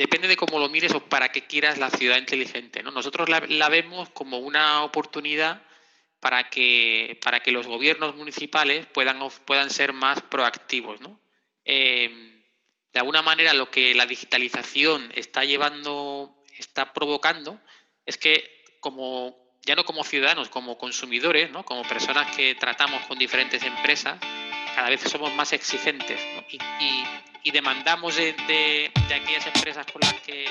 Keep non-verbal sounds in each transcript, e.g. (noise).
depende de cómo lo mires o para qué quieras la ciudad inteligente. ¿no? Nosotros la, vemos como una oportunidad para que, para que los gobiernos municipales puedan, puedan ser más proactivos. ¿no? Em, de alguna manera lo que la digitalización está llevando, está provocando, es que como ya no como ciudadanos, como consumidores, ¿no? como personas que tratamos con diferentes empresas, cada vez somos más exigentes demandamos de, de, aquellas empresas con las que...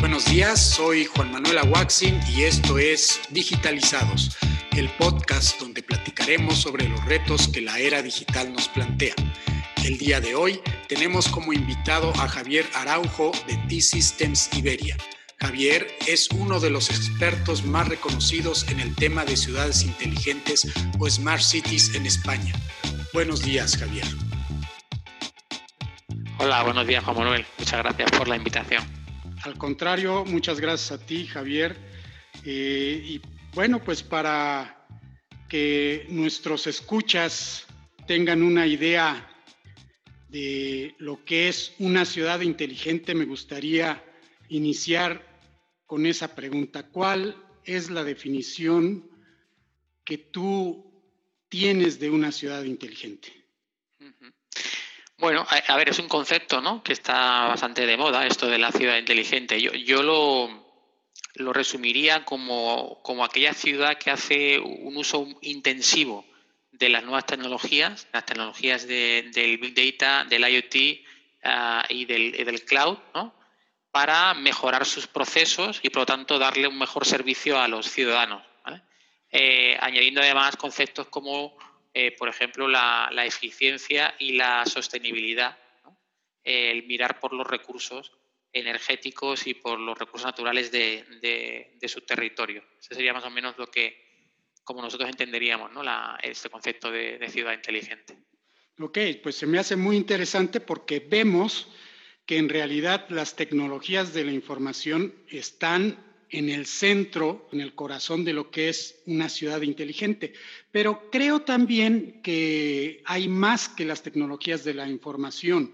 Buenos días, soy Juan Manuel Aguaxin y esto es Digitalizados, el podcast donde platicaremos sobre los retos que la era digital nos plantea. El día de hoy tenemos como invitado a Javier Araujo de T-Systems Iberia Javier es uno de los expertos más reconocidos en el tema de ciudades inteligentes o smart cities en España. Buenos días, Javier. Hola, buenos días, Juan Manuel. Muchas gracias por la invitación. Al contrario, muchas gracias a ti, Javier. Eh, y bueno, pues para que nuestros escuchas tengan una idea de lo que es una ciudad inteligente, me gustaría iniciar con esa pregunta. ¿Cuál es la definición que tú tienes de una ciudad inteligente? Bueno, a, ver, es un concepto ¿no? que está bastante de moda, esto de la ciudad inteligente. Yo, yo lo, lo resumiría como, como, aquella ciudad que hace un uso intensivo de las nuevas tecnologías, las tecnologías del Big Data, del IoT ah, y, del, y, del, cloud, ¿no? para mejorar sus procesos y, por lo tanto, darle un mejor servicio a los ciudadanos. Eh, añadiendo además conceptos como, eh, por ejemplo, la, eficiencia y la sostenibilidad, el mirar por los recursos energéticos y por los recursos naturales de, su territorio. Ese sería más o menos lo que, como nosotros entenderíamos, ¿no? este concepto de, de ciudad inteligente. Ok, pues se me hace muy interesante porque vemos que en realidad las tecnologías de la información están en el centro, en el corazón de lo que es una ciudad inteligente. Pero creo también que hay más que las tecnologías de la información.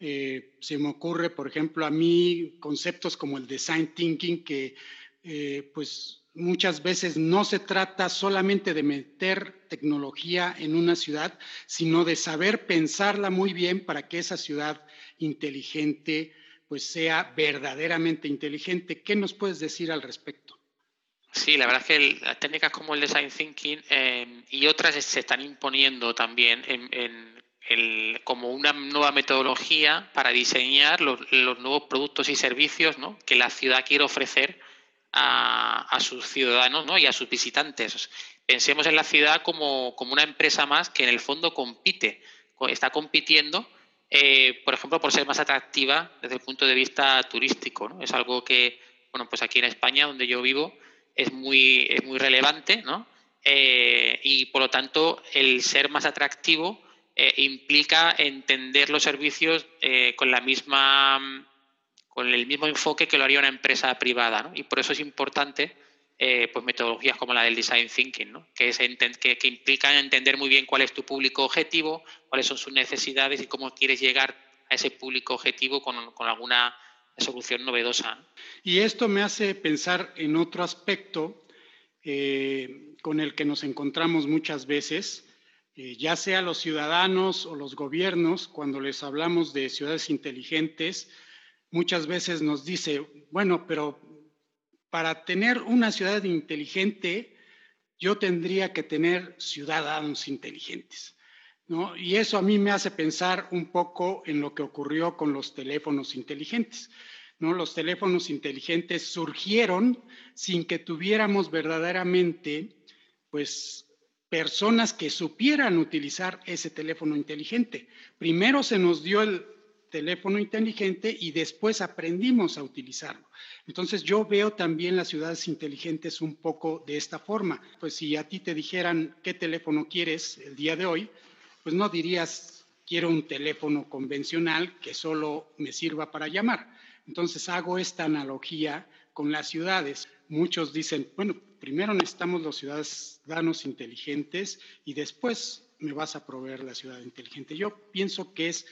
Eh, se me ocurre, por ejemplo, a mí conceptos como el design thinking, que eh, pues muchas veces no se trata solamente de meter tecnología en una ciudad, sino de saber pensarla muy bien para que esa ciudad inteligente, pues sea verdaderamente inteligente. ¿Qué nos puedes decir al respecto? Sí, la verdad es que las técnicas como el design thinking em, y otras se están imponiendo también como una nueva metodología para diseñar los, nuevos productos y servicios que la ciudad quiere ofrecer a, sus ciudadanos y a sus visitantes. Pensemos en la ciudad como, como, una empresa más que en el fondo compite, está compitiendo eh, por ejemplo, por ser más atractiva desde el punto de vista turístico. Es algo que, bueno, pues aquí en España, donde yo vivo, es muy, es muy relevante, ¿no? Eh, y por lo tanto, el ser más atractivo eh, implica entender los servicios con la misma con el mismo enfoque que lo haría una empresa privada, ¿no? Y por eso es importante eh, pues metodologías como la del design thinking, ¿no? que, es que, que, implican entender muy bien cuál es tu público objetivo, cuáles son sus necesidades y cómo quieres llegar a ese público objetivo con, alguna solución novedosa. Y esto me hace pensar en otro aspecto eh, con el que nos encontramos muchas veces, eh, ya sea los ciudadanos o los gobiernos, cuando les hablamos de ciudades inteligentes, muchas veces nos dice, bueno, pero para tener una ciudad inteligente, yo tendría que tener ciudadanos inteligentes. ¿no? Y eso a mí me hace pensar un poco en lo que ocurrió con los teléfonos inteligentes. ¿no? Los teléfonos inteligentes surgieron sin que tuviéramos verdaderamente, pues, personas que supieran utilizar ese teléfono inteligente. Primero se nos dio el teléfono inteligente y después aprendimos a utilizarlo. Entonces yo veo también las ciudades inteligentes un poco de esta forma. Pues si a ti te dijeran qué teléfono quieres el día de hoy, pues no dirías quiero un teléfono convencional que solo me sirva para llamar. Entonces hago esta analogía con las ciudades. Muchos dicen, bueno, primero necesitamos los ciudadanos inteligentes y después me vas a proveer la ciudad inteligente. Yo pienso que es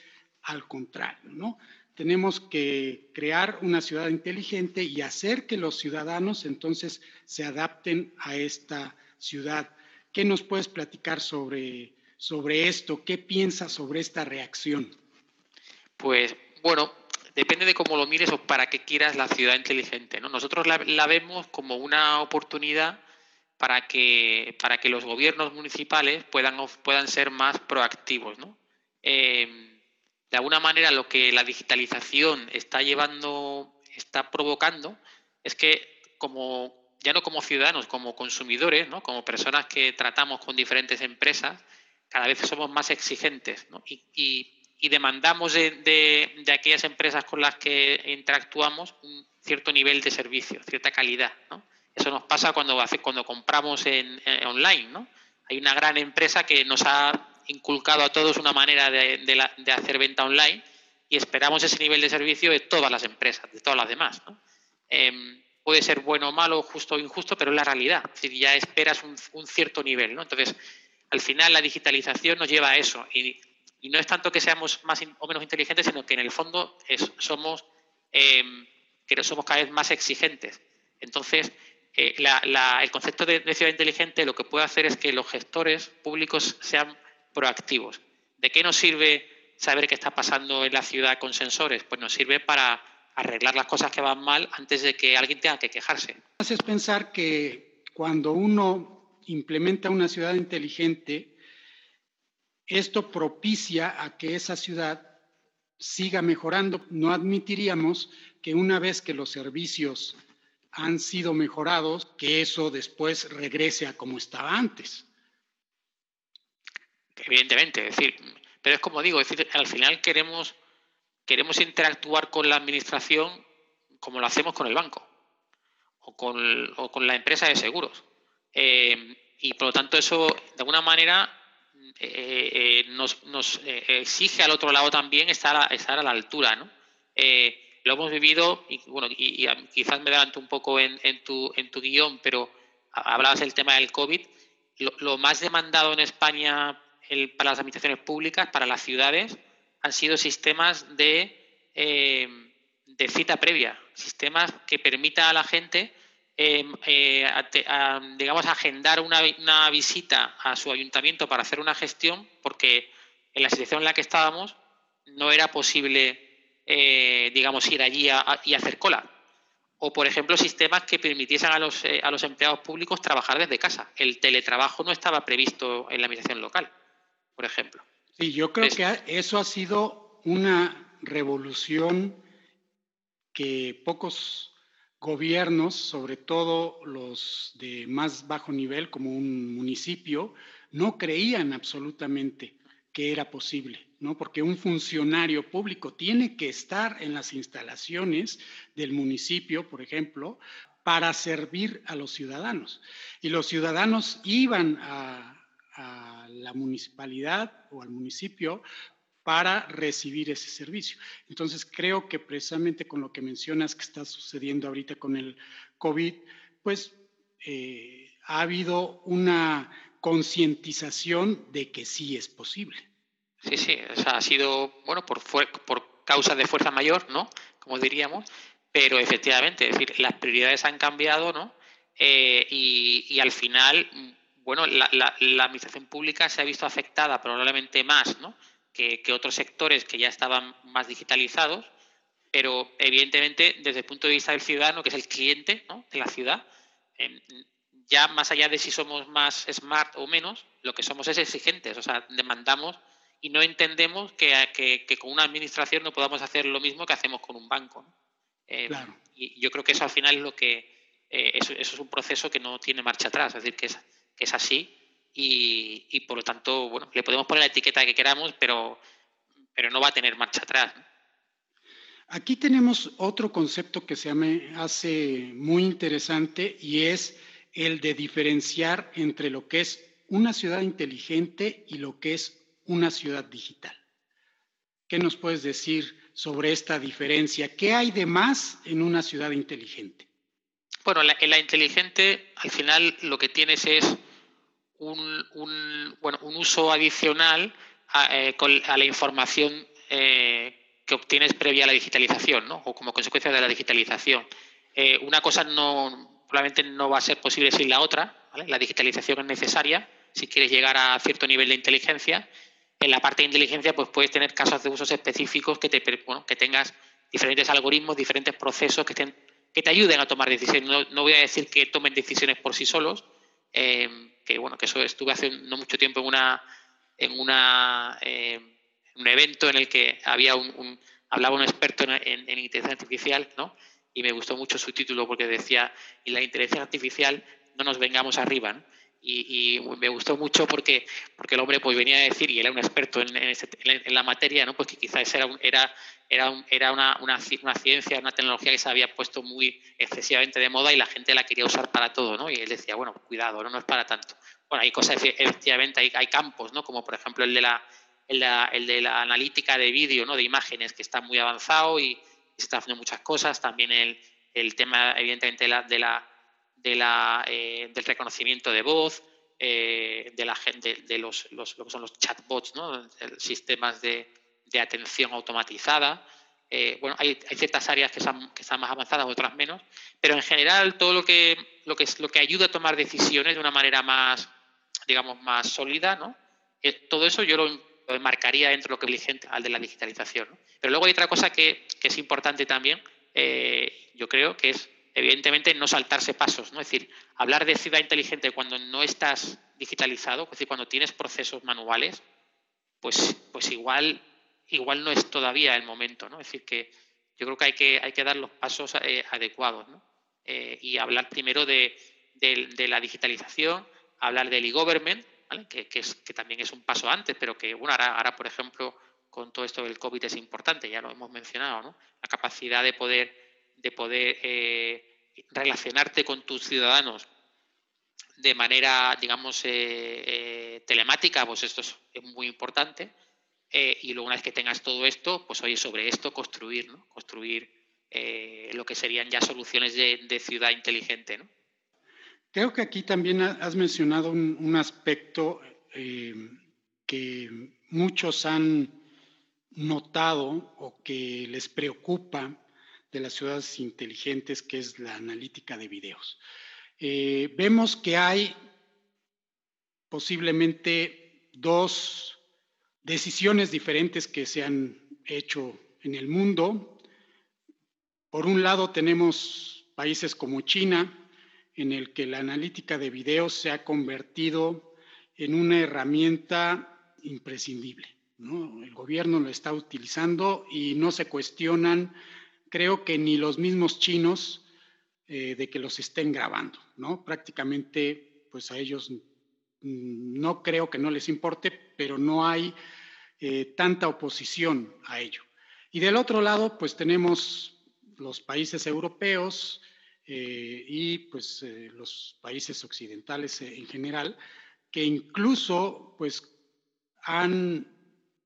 al contrario, ¿no? Tenemos que crear una ciudad inteligente y hacer que los ciudadanos entonces se adapten a esta ciudad. ¿Qué nos puedes platicar sobre, sobre esto? ¿Qué piensas sobre esta reacción? Pues bueno, depende de cómo lo mires o para qué quieras la ciudad inteligente. ¿no? Nosotros la, vemos como una oportunidad para que, para que los gobiernos municipales puedan, puedan ser más proactivos. ¿no? Eh, de alguna manera lo que la digitalización está llevando, está provocando, es que como ya no como ciudadanos, como consumidores, ¿no? como personas que tratamos con diferentes empresas, cada vez somos más exigentes y, demandamos de, aquellas empresas con las que interactuamos un cierto nivel de servicio, cierta calidad. Eso nos pasa cuando, cuando compramos en, en online. ¿no? Hay una gran empresa que nos ha inculcado a todos una manera de, hacer venta online y esperamos ese nivel de servicio de todas las empresas, de todas las demás. Em, puede ser bueno o malo, justo o injusto, pero es la realidad. Es decir, ya esperas un, cierto nivel. ¿no? Entonces, al final la digitalización nos lleva a eso. Y, no es tanto que seamos más o menos inteligentes, sino que en el fondo somos, eh, que somos cada vez más exigentes. Entonces, eh, el concepto de, de, ciudad inteligente lo que puede hacer es que los gestores públicos sean proactivos. ¿De qué nos sirve saber qué está pasando en la ciudad con sensores? Pues nos sirve para arreglar las cosas que van mal antes de que alguien tenga que quejarse. Haces pensar que cuando uno implementa una ciudad inteligente, esto propicia a que esa ciudad siga mejorando. No admitiríamos que una vez que los servicios han sido mejorados, que eso después regrese a como estaba antes evidentemente, es decir, pero es como digo, es decir, al final queremos, queremos interactuar con la administración como lo hacemos con el banco o con, o con la empresa de seguros. Eh, y por lo tanto eso, de alguna manera, eh, eh, nos, nos exige al otro lado también estar a, estar a la altura. ¿no? lo hemos vivido, y, bueno, y, quizás me adelanto un poco en, en, tu, en tu guion, pero hablabas del tema del COVID. Lo más demandado en España para las administraciones públicas, para las ciudades, han sido sistemas de, eh, cita previa, sistemas que permitan a la gente, em, eh, digamos, agendar una, una, visita a su ayuntamiento para hacer una gestión, porque en la situación en la que estábamos no era posible, eh, digamos, ir allí y hacer cola. O, por ejemplo, sistemas que permitiesen a los, a los empleados públicos trabajar desde casa. El teletrabajo no estaba previsto en la administración local por ejemplo. Sí, yo creo que eso ha sido una revolución que pocos gobiernos, sobre todo los de más bajo nivel, como un municipio, no creían absolutamente que era posible, ¿no? Porque un funcionario público tiene que estar en las instalaciones del municipio, por ejemplo, para servir a los ciudadanos. Y los ciudadanos iban a, a la municipalidad o al municipio para recibir ese servicio. Entonces, creo que precisamente con lo que mencionas que está sucediendo ahorita con el COVID, pues eh, ha habido una concientización de que sí es posible. Sí, sí, o sea, ha sido, bueno, por, por causa de fuerza mayor, ¿no? Como diríamos, pero efectivamente, es decir, las prioridades han cambiado, ¿no? Eh, y, y, al final bueno, la, administración pública se ha visto afectada probablemente más que, otros sectores que ya estaban más digitalizados, pero evidentemente desde el punto de vista del ciudadano, que es el cliente de la ciudad, em, ya más allá de si somos más smart o menos, lo que somos es exigentes, o sea, demandamos y no entendemos que, con una administración no podamos hacer lo mismo que hacemos con un banco. Em, y yo creo que eso al final es lo que eh, eso, eso, es un proceso que no tiene marcha atrás, es decir, que es que es así y, por lo tanto, bueno, le podemos poner la etiqueta que queramos, pero, pero no va a tener marcha atrás. Aquí tenemos otro concepto que se me hace muy interesante y es el de diferenciar entre lo que es una ciudad inteligente y lo que es una ciudad digital. ¿Qué nos puedes decir sobre esta diferencia? ¿Qué hay de más en una ciudad inteligente? Bueno, en la inteligente al final lo que tienes es un, un, bueno, un uso adicional a, eh, a, la información que obtienes previa a la digitalización, ¿no? o como consecuencia de la digitalización. una cosa no, probablemente no va a ser posible sin la otra. La digitalización es necesaria si quieres llegar a cierto nivel de inteligencia. En la parte de inteligencia, pues puedes tener casos de usos específicos que te que tengas diferentes algoritmos, diferentes procesos que, que te ayuden a tomar decisiones. No, voy a decir que tomen decisiones por sí solos, eh, que bueno, que eso estuve hace no mucho tiempo en una en una eh, un evento en el que había un, hablaba un experto en, en, inteligencia artificial, ¿no? Y me gustó mucho su título porque decía, y la inteligencia artificial no nos vengamos arriba, ¿no? Y, me gustó mucho porque, porque el hombre pues venía a decir, y él era un experto en, en, la materia, ¿no? pues que quizás era, era, era, era una, una, ciencia, una tecnología que se había puesto muy excesivamente de moda y la gente la quería usar para todo, ¿no? y él decía, bueno, cuidado, no, no es para tanto. Bueno, hay cosas, efectivamente, hay, hay campos, ¿no? como por ejemplo el de la, el de la, analítica de vídeo, ¿no? de imágenes, que está muy avanzado y, se está haciendo muchas cosas, también el, el tema, evidentemente, de la, de la de la, eh, del reconocimiento de voz, eh, de la gente, de los, los, lo que son los chatbots, ¿no? sistemas de, de, atención automatizada. Eh, bueno, hay, hay, ciertas áreas que están, que están más avanzadas, otras menos, pero en general todo lo que, lo que, es, lo que ayuda a tomar decisiones de una manera más, digamos, más sólida, ¿no? todo eso yo lo, marcaría dentro de lo que es al de la digitalización. Pero luego hay otra cosa que, que es importante también, yo creo, que es evidentemente no saltarse pasos, ¿no? Es decir, hablar de ciudad inteligente cuando no estás digitalizado, es decir, cuando tienes procesos manuales, pues, pues igual, igual no es todavía el momento, ¿no? Es decir, que yo creo que hay que, hay que dar los pasos eh, adecuados, ¿no? Eh, y hablar primero de, la digitalización, hablar del e-government, ¿vale? que, es, que también es un paso antes, pero que, bueno, ahora, ahora, por ejemplo, con todo esto del COVID es importante, ya lo hemos mencionado, ¿no? La capacidad de poder de poder eh, relacionarte con tus ciudadanos de manera, digamos, eh, eh, telemática, pues esto es, muy importante. y luego una vez que tengas todo esto, pues oye, sobre esto construir, ¿no? Construir lo que serían ya soluciones de, ciudad inteligente, ¿no? Creo que aquí también has mencionado un aspecto que muchos han notado o que les preocupa de las ciudades inteligentes, que es la analítica de videos. Eh, vemos que hay posiblemente dos decisiones diferentes que se han hecho en el mundo. Por un lado tenemos países como China, en el que la analítica de videos se ha convertido en una herramienta imprescindible. El gobierno lo está utilizando y no se cuestionan creo que ni los mismos chinos eh, de que los estén grabando, ¿no? Prácticamente, pues a ellos no creo que no les importe, pero no hay eh, tanta oposición a ello. Y del otro lado, pues tenemos los países europeos eh, y pues los países occidentales en general, que incluso pues han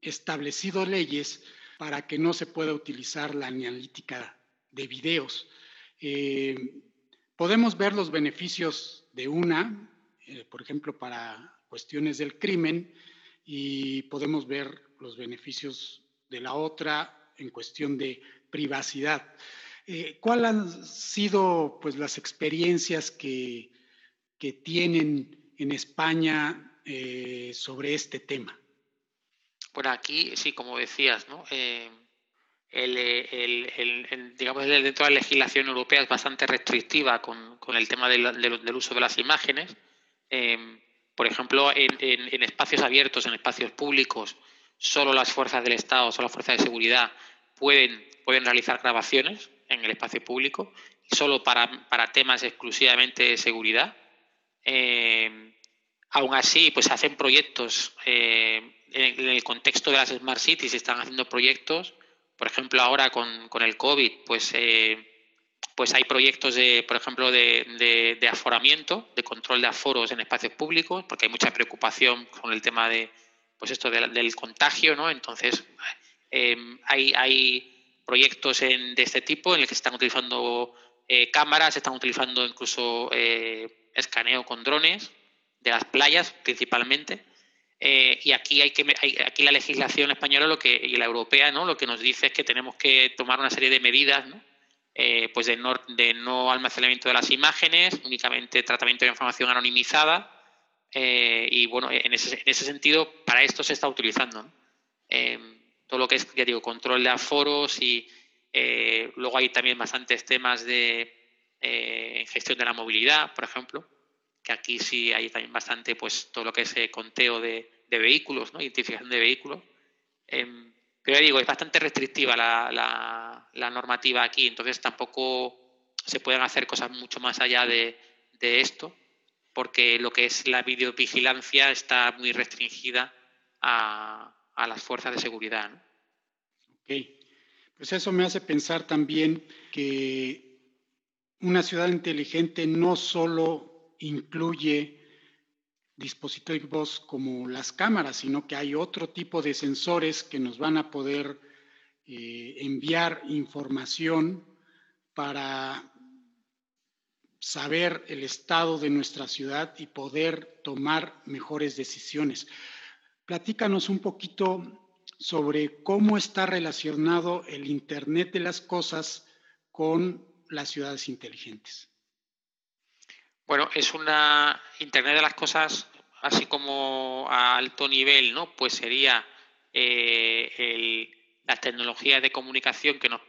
establecido leyes para que no se pueda utilizar la analítica de videos. Eh, podemos ver los beneficios de una, eh, por ejemplo, para cuestiones del crimen, y podemos ver los beneficios de la otra en cuestión de privacidad. Eh, ¿Cuáles han sido pues, las experiencias que, que tienen en España sobre este tema? Bueno, aquí sí, como decías, ¿no? Eh, el, el, digamos, dentro de la legislación europea es bastante restrictiva con, el tema del, uso de las imágenes. Em, por ejemplo, en, espacios abiertos, en espacios públicos, solo las fuerzas del Estado, solo las fuerzas de seguridad pueden, pueden realizar grabaciones en el espacio público, solo para, para temas exclusivamente de seguridad. Em, aún así, pues hacen proyectos eh, en el contexto de las Smart Cities están haciendo proyectos, por ejemplo, ahora con, con el COVID, pues, eh, pues hay proyectos, de, por ejemplo, de, de, aforamiento, de control de aforos en espacios públicos, porque hay mucha preocupación con el tema de, pues esto del contagio, ¿no? Entonces, eh, hay, hay proyectos en, de este tipo en el que se están utilizando eh, cámaras, se están utilizando incluso escaneo con drones de las playas principalmente Eh, y aquí hay que aquí la legislación española lo que, y la europea ¿no? lo que nos dice es que tenemos que tomar una serie de medidas ¿no? Eh, pues de no, de no almacenamiento de las imágenes, únicamente tratamiento de información anonimizada. Eh, y bueno, en ese, en ese, sentido, para esto se está utilizando. todo lo que es, ya digo, control de aforos y luego hay también bastantes temas de gestión de la movilidad, por ejemplo aquí sí hay también bastante, pues todo lo que es eh, conteo de, vehículos, ¿no? identificación de vehículos. Em, pero ya digo, es bastante restrictiva la, normativa aquí, entonces tampoco se pueden hacer cosas mucho más allá de, esto, porque lo que es la videovigilancia está muy restringida a, las fuerzas de seguridad. Ok, pues eso me hace pensar también que una ciudad inteligente no solo incluye dispositivos como las cámaras, sino que hay otro tipo de sensores que nos van a poder eh, enviar información para saber el estado de nuestra ciudad y poder tomar mejores decisiones. Platícanos un poquito sobre cómo está relacionado el Internet de las Cosas con las ciudades inteligentes. Bueno, es una Internet de las cosas, así como a alto nivel, ¿no? Pues sería eh, las tecnologías de comunicación que nos,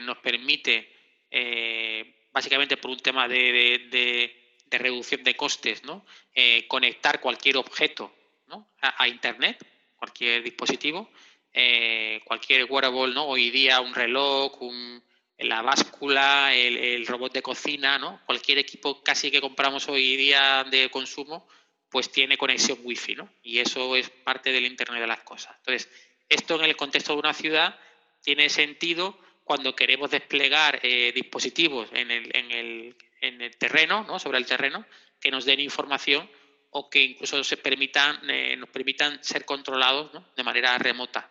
nos permite, eh, básicamente por un tema de, reducción de costes, ¿no? Eh, conectar cualquier objeto a, Internet, cualquier dispositivo, cualquier wearable, ¿no? Hoy día un reloj, un, la báscula, el, robot de cocina, ¿no? Cualquier equipo casi que compramos hoy día de consumo, pues tiene conexión wifi, ¿no? Y eso es parte del Internet de las cosas. Entonces, esto en el contexto de una ciudad tiene sentido cuando queremos desplegar eh, dispositivos en el, en, el, en el, terreno, ¿no? Sobre el terreno, que nos den información o que incluso se permitan, eh, nos permitan ser controlados de manera remota.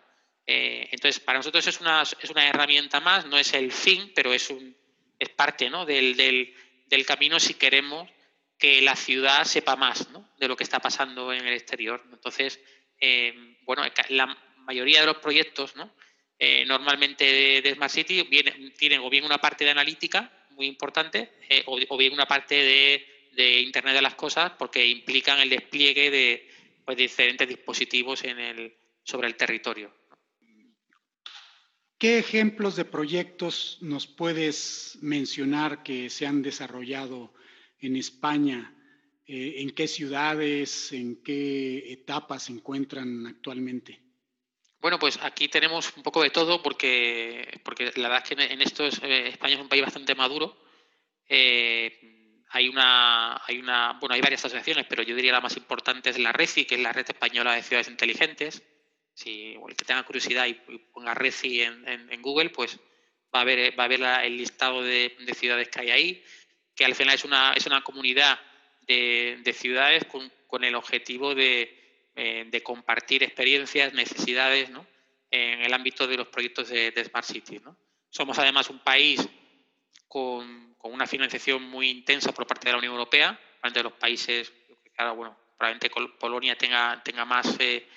Eh, entonces, para nosotros es una, es una herramienta más, no es el fin, pero es, un, es parte ¿no? del, del, camino si queremos que la ciudad sepa más ¿no? de lo que está pasando en el exterior. Entonces, eh, bueno, la mayoría de los proyectos ¿no? Eh, normalmente de, Smart City vienen, tienen o bien una parte de analítica muy importante o, bien una parte de, de, Internet de las Cosas porque implican el despliegue de, pues, diferentes dispositivos en el, sobre el territorio. ¿Qué ejemplos de proyectos nos puedes mencionar que se han desarrollado en España? Eh, ¿En qué ciudades, en qué etapas se encuentran actualmente? Bueno, pues aquí tenemos un poco de todo porque, porque la verdad es que en esto eh, España es un país bastante maduro. Eh, hay una, hay una, bueno, hay varias asociaciones, pero yo diría la más importante es la RECI, que es la Red Española de Ciudades Inteligentes si el que tenga curiosidad y, ponga Reci en, Google, pues va a ver, va a ver el listado de, ciudades que hay ahí, que al final es una, es una comunidad de, ciudades con, el objetivo eh, de, compartir experiencias, necesidades ¿no? en el ámbito de los proyectos de, Smart City. ¿no? Somos además un país con, una financiación muy intensa por parte de la Unión Europea, de los países, claro, bueno, probablemente Polonia tenga, tenga más... Eh,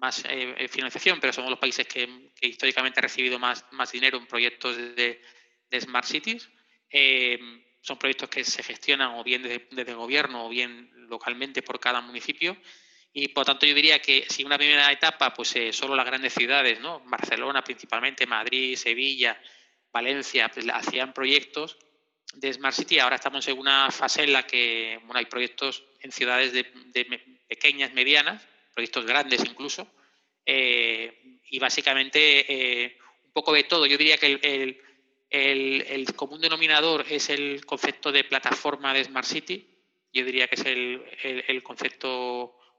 más eh, eh, financiación, pero somos los países que, históricamente han recibido más, más dinero en proyectos de, Smart Cities. Eh, son proyectos que se gestionan o bien desde, el gobierno o bien localmente por cada municipio. Y por tanto yo diría que si una primera etapa, pues solo las grandes ciudades, ¿no? Barcelona principalmente, Madrid, Sevilla, Valencia, pues hacían proyectos de Smart City. Ahora estamos en una fase en la que bueno, hay proyectos en ciudades de, de pequeñas, medianas, proyectos grandes incluso, eh, y básicamente eh, un poco de todo. Yo diría que el, el, común denominador es el concepto de plataforma de Smart City, yo diría que es el, concepto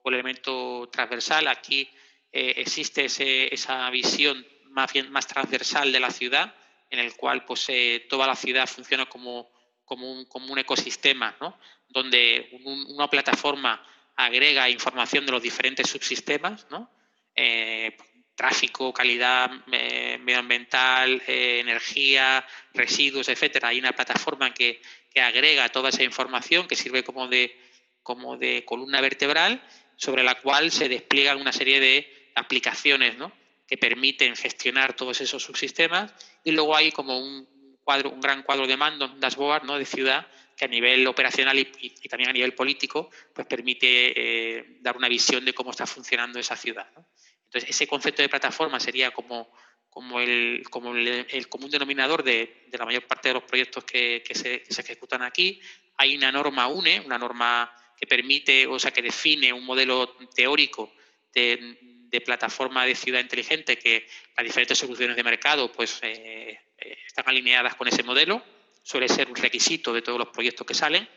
o el elemento transversal. Aquí eh, existe esa visión más, bien, más transversal de la ciudad, en el cual pues, toda la ciudad funciona como, como, un, como un ecosistema, ¿no? donde una plataforma agrega información de los diferentes subsistemas, ¿no? Eh, tráfico, calidad medioambiental, eh, energía, residuos, etcétera. Hay una plataforma que, agrega toda esa información que sirve como de, como de columna vertebral sobre la cual se despliegan una serie de aplicaciones ¿no? que permiten gestionar todos esos subsistemas y luego hay como un cuadro, un gran cuadro de mando, un dashboard ¿no? de ciudad que a nivel operacional y, también a nivel político pues permite eh, dar una visión de cómo está funcionando esa ciudad. Entonces, ese concepto de plataforma sería como, como, el, como el, común denominador de, la mayor parte de los proyectos que, se, ejecutan aquí. Hay una norma UNE, una norma que permite, o sea, que define un modelo teórico de, plataforma de ciudad inteligente que las diferentes soluciones de mercado pues eh, eh, están alineadas con ese modelo suele ser un requisito de todos los proyectos que salen.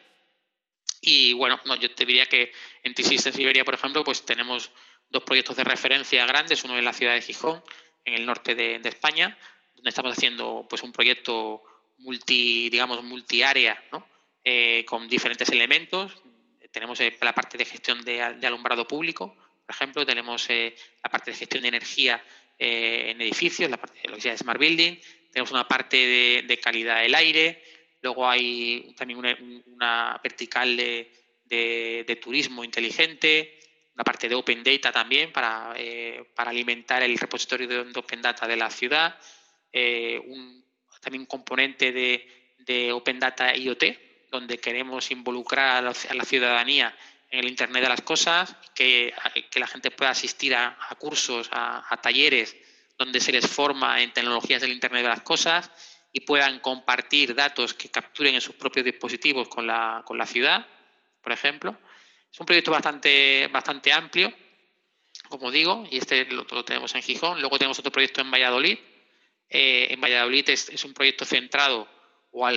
Y bueno, yo te diría que en T-Systems Iberia, por ejemplo, pues tenemos dos proyectos de referencia grandes, uno en la ciudad de Gijón, en el norte de, España, donde estamos haciendo pues un proyecto multi, digamos, multiárea, ¿no? Eh, con diferentes elementos. Tenemos eh, la parte de gestión de, alumbrado público, por ejemplo, tenemos eh, la parte de gestión de energía en edificios, la parte de lo que se llama Smart Building, tenemos una parte de, calidad del aire, luego hay también una, vertical de, turismo inteligente, una parte de Open Data también para, eh, alimentar el repositorio de Open Data de la ciudad, eh, también un componente de, Open Data IoT, donde queremos involucrar a la, ciudadanía en el Internet de las Cosas, que, la gente pueda asistir a, cursos, a talleres donde se les forma en tecnologías del Internet de las Cosas y puedan compartir datos que capturen en sus propios dispositivos con la, con la ciudad, por ejemplo. Es un proyecto bastante, bastante amplio, como digo, y este lo, tenemos en Gijón. Luego tenemos otro proyecto en Valladolid. Eh, en Valladolid es, un proyecto centrado o,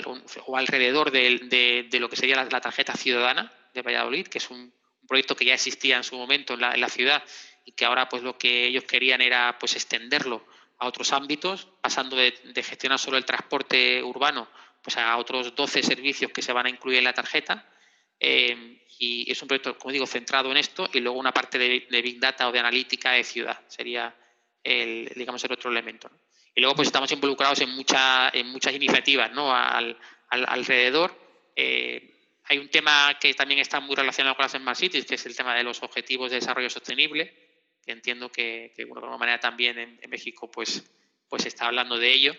o alrededor de, lo que sería la, tarjeta ciudadana de Valladolid, que es un, proyecto que ya existía en su momento en la, en la ciudad y que ahora pues lo que ellos querían era pues extenderlo a otros ámbitos, pasando de, gestionar solo el transporte urbano pues a otros 12 servicios que se van a incluir en la tarjeta. Eh, y es un proyecto, como digo, centrado en esto y luego una parte de, Big Data o de analítica de ciudad sería el, digamos, el otro elemento. Y luego pues estamos involucrados en, mucha, en muchas iniciativas ¿no? al, alrededor. Eh, hay un tema que también está muy relacionado con las Smart Cities, que es el tema de los objetivos de desarrollo sostenible entiendo que, de alguna manera también en, México pues, pues está hablando de ello.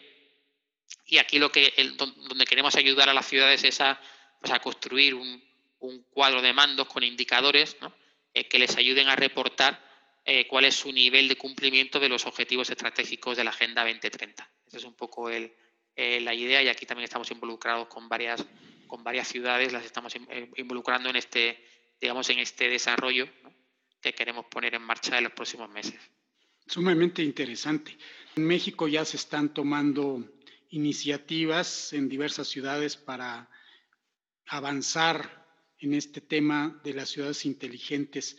Y aquí lo que donde queremos ayudar a las ciudades es a, pues a construir un, cuadro de mandos con indicadores eh, que les ayuden a reportar eh, cuál es su nivel de cumplimiento de los objetivos estratégicos de la Agenda 2030. Esa es un poco el, eh, la idea y aquí también estamos involucrados con varias, con varias ciudades, las estamos involucrando en este, digamos, en este desarrollo que queremos poner en marcha en los próximos meses. Sumamente interesante. En México ya se están tomando iniciativas en diversas ciudades para avanzar en este tema de las ciudades inteligentes.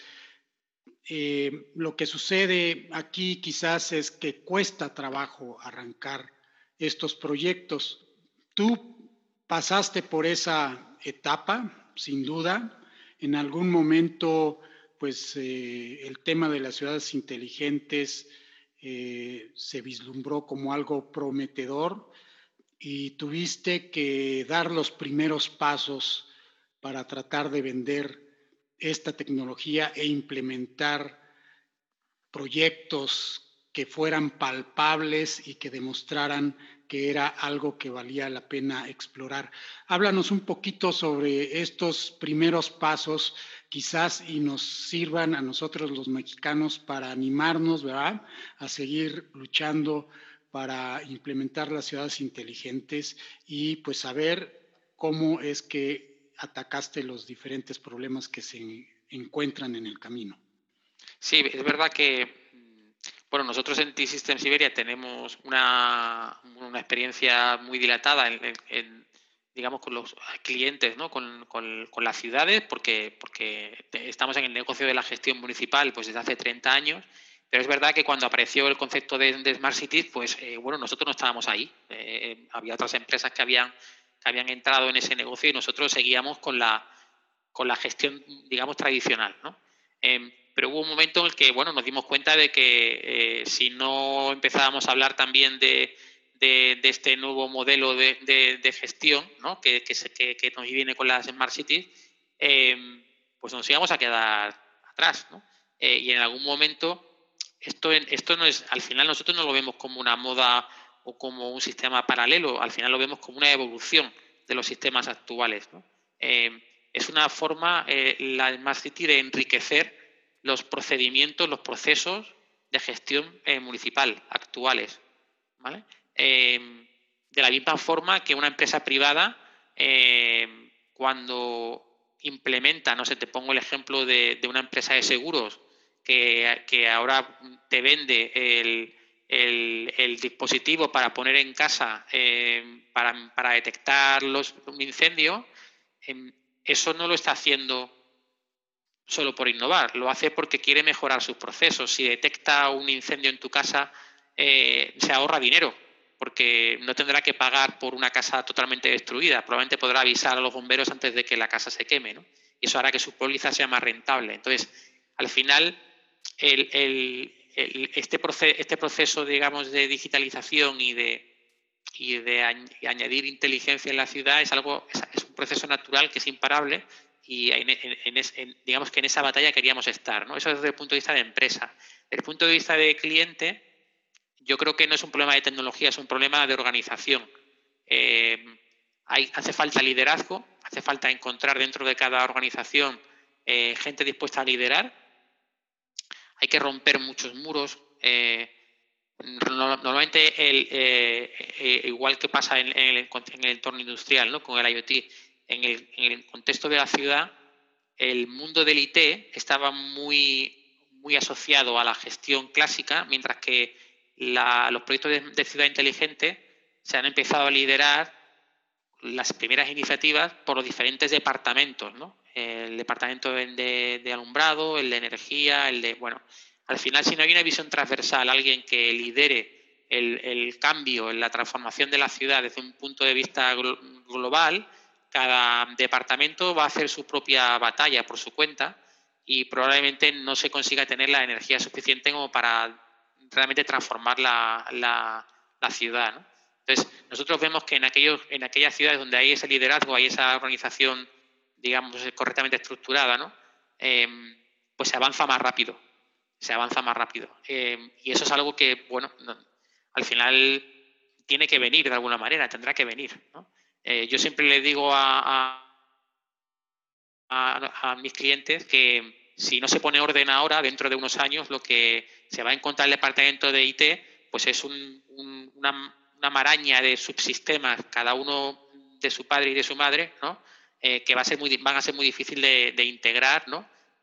Eh, lo que sucede aquí quizás es que cuesta trabajo arrancar estos proyectos. Tú pasaste por esa etapa, sin duda. En algún momento pues eh, el tema de las ciudades inteligentes eh, se vislumbró como algo prometedor y tuviste que dar los primeros pasos para tratar de vender esta tecnología e implementar proyectos que fueran palpables y que demostraran que era algo que valía la pena explorar. Háblanos un poquito sobre estos primeros pasos, quizás y nos sirvan a nosotros los mexicanos para animarnos, ¿verdad?, a seguir luchando para implementar las ciudades inteligentes y pues saber cómo es que atacaste los diferentes problemas que se encuentran en el camino. Sí, es verdad que bueno, nosotros en T-Systems Iberia tenemos una, experiencia muy dilatada en, digamos, con los clientes, ¿no? con, las ciudades, porque, porque estamos en el negocio de la gestión municipal pues desde hace 30 años, pero es verdad que cuando apareció el concepto de, Smart Cities, pues eh, bueno, nosotros no estábamos ahí. Eh, había otras empresas que habían, que habían entrado en ese negocio y nosotros seguíamos con la, con la gestión, digamos, tradicional. ¿no? Em, pero hubo un momento en el que bueno, nos dimos cuenta de que eh, si no empezábamos a hablar también de, este nuevo modelo de, gestión ¿no? que, que, nos viene con las Smart Cities, em, pues nos íbamos a quedar atrás. ¿no? Eh, y en algún momento, esto, esto no es, al final nosotros no lo vemos como una moda o como un sistema paralelo, al final lo vemos como una evolución de los sistemas actuales. Eh, es una forma, eh, la Smart City, de enriquecer los procedimientos, los procesos de gestión municipal actuales. De la misma forma que una empresa privada, cuando implementa, no sé, te pongo el ejemplo de una empresa de seguros que, ahora te vende el, dispositivo para poner en casa eh, para, detectar los, un incendio, em, eso no lo está haciendo solo por innovar, lo hace porque quiere mejorar sus procesos. Si detecta un incendio en tu casa, eh, se ahorra dinero, porque no tendrá que pagar por una casa totalmente destruida, probablemente podrá avisar a los bomberos antes de que la casa se queme, ¿no? Y eso hará que su póliza sea más rentable. Entonces, al final, este, este, proceso, digamos, de digitalización y de, y de añadir inteligencia en la ciudad es algo, es, un proceso natural que es imparable y en, digamos que en esa batalla queríamos estar, ¿no? Eso desde el punto de vista de empresa. Desde el punto de vista de cliente, yo creo que no es un problema de tecnología, es un problema de organización. Eh, hay, hace falta liderazgo, hace falta encontrar dentro de cada organización eh, gente dispuesta a liderar hay que romper muchos muros. Eh, normalmente, igual que pasa en, el, entorno industrial, ¿no? con el IoT, en el, contexto de la ciudad, el mundo del IT estaba muy, muy asociado a la gestión clásica, mientras que los proyectos de, ciudad inteligente se han empezado a liderar las primeras iniciativas por los diferentes departamentos, ¿no? el departamento de, alumbrado, el de energía, el de, bueno, al final si no hay una visión transversal, alguien que lidere el, cambio en la transformación de la ciudad desde un punto de vista global, cada departamento va a hacer su propia batalla por su cuenta y probablemente no se consiga tener la energía suficiente como para realmente transformar la, la, ciudad. Entonces, nosotros vemos que en, aquellos, en aquellas ciudades donde hay ese liderazgo, hay esa organización digamos, correctamente estructurada, ¿no? Em, pues se avanza más rápido, se avanza más rápido. Em, y eso es algo que, bueno, al final tiene que venir de alguna manera, tendrá que venir. Eh, yo siempre le digo a, a, mis clientes que si no se pone orden ahora, dentro de unos años, lo que se va a encontrar el departamento de IT, pues es una, una maraña de subsistemas, cada uno de su padre y de su madre, ¿no? Eh, que va a ser muy, van a ser muy difícil de, integrar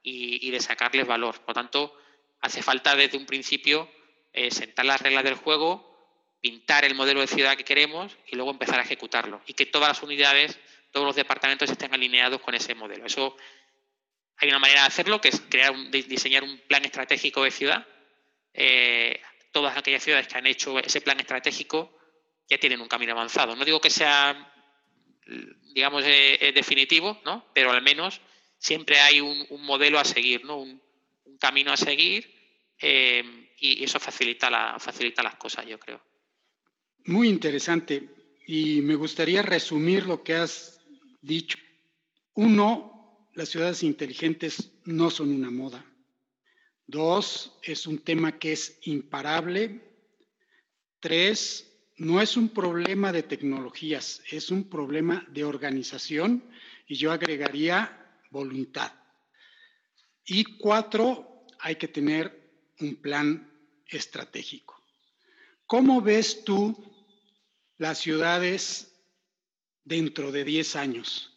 y, de sacarles valor. Por tanto, hace falta desde un principio eh, sentar las reglas del juego, pintar el modelo de ciudad que queremos y luego empezar a ejecutarlo. Y que todas las unidades, todos los departamentos estén alineados con ese modelo. Eso hay una manera de hacerlo, que es crear diseñar un plan estratégico de ciudad. Eh, todas aquellas ciudades que han hecho ese plan estratégico ya tienen un camino avanzado. No digo que sea digamos, eh, definitivo, ¿no? Pero al menos siempre hay un, modelo a seguir, ¿no? Un, camino a seguir eh, y eso facilita, la, facilita las cosas, yo creo. Muy interesante. Y me gustaría resumir lo que has dicho. Uno, las ciudades inteligentes no son una moda. Dos, es un tema que es imparable. Tres, no es un problema de tecnologías, es un problema de organización y yo agregaría voluntad. Y cuatro, hay que tener un plan estratégico. ¿Cómo ves tú las ciudades dentro de 10 años?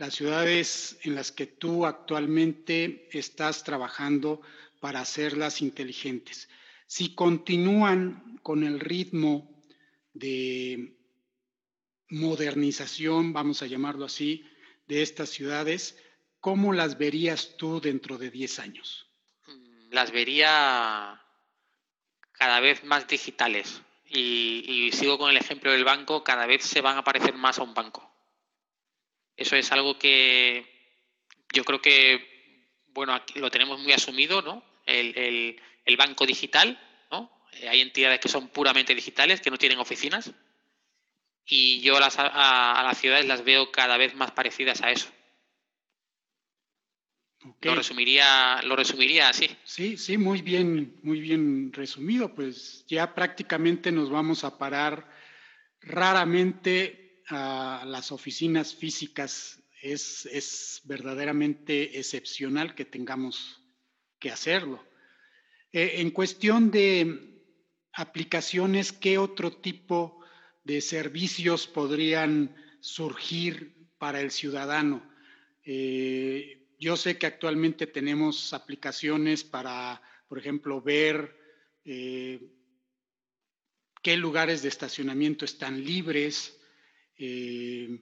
Las ciudades en las que tú actualmente estás trabajando para hacerlas inteligentes. Si continúan con el ritmo de modernización, vamos a llamarlo así, de estas ciudades, ¿cómo las verías tú dentro de 10 años? Mm, las vería cada vez más digitales. Y, sigo con el ejemplo del banco, cada vez se van a parecer más a un banco. Eso es algo que yo creo que, bueno, aquí lo tenemos muy asumido, ¿no? el banco digital, eh, hay entidades que son puramente digitales, que no tienen oficinas, y yo a, las ciudades las veo cada vez más parecidas a eso. Lo resumiría, lo resumiría así. Sí, sí, muy bien, muy bien resumido. Pues ya prácticamente nos vamos a parar raramente a las oficinas físicas. Es, es verdaderamente excepcional que tengamos que hacerlo. Eh, en cuestión de aplicaciones, ¿qué otro tipo de servicios podrían surgir para el ciudadano? Eh, yo sé que actualmente tenemos aplicaciones para, por ejemplo, ver eh, qué lugares de estacionamiento están libres, eh,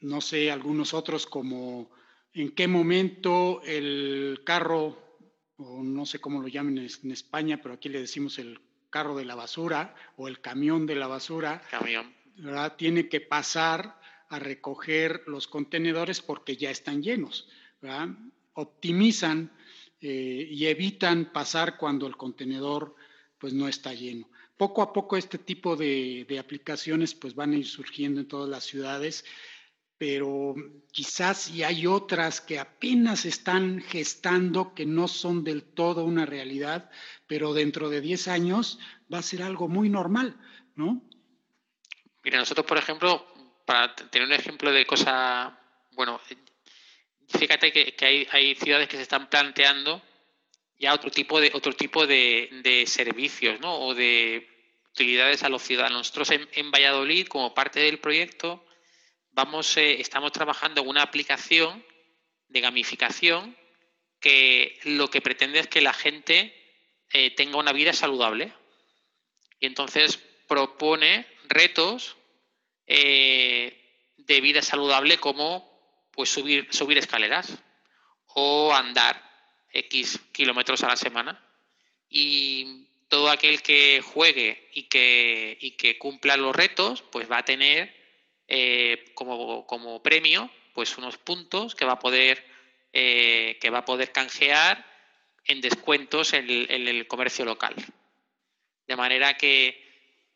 no sé, algunos otros como en qué momento el carro, o no sé cómo lo llamen en España, pero aquí le decimos el carro de la basura o el camión de la basura, ¿verdad? tiene que pasar a recoger los contenedores porque ya están llenos. Optimizan eh, y evitan pasar cuando el contenedor pues no está lleno. Poco a poco este tipo de, aplicaciones pues van a ir surgiendo en todas las ciudades, pero quizás si hay otras que apenas están gestando, que no son del todo una realidad, pero dentro de 10 años va a ser algo muy normal, ¿no? Mira, nosotros, por ejemplo, para tener un ejemplo de cosa, bueno, fíjate que, hay, ciudades que se están planteando ya otro tipo de otro tipo de, servicios ¿no? o de utilidades a los ciudadanos. Nosotros en, Valladolid, como parte del proyecto, vamos, eh, estamos trabajando en una aplicación de gamificación que lo que pretende es que la gente eh, tenga una vida saludable. Y entonces propone retos eh, de vida saludable como pues subir, subir escaleras o andar X kilómetros a la semana. Y todo aquel que juegue y que, y que cumpla los retos, pues va a tener eh, como, premio pues unos puntos que va a poder, eh, que va a poder canjear en descuentos en el, en el comercio local. De manera que,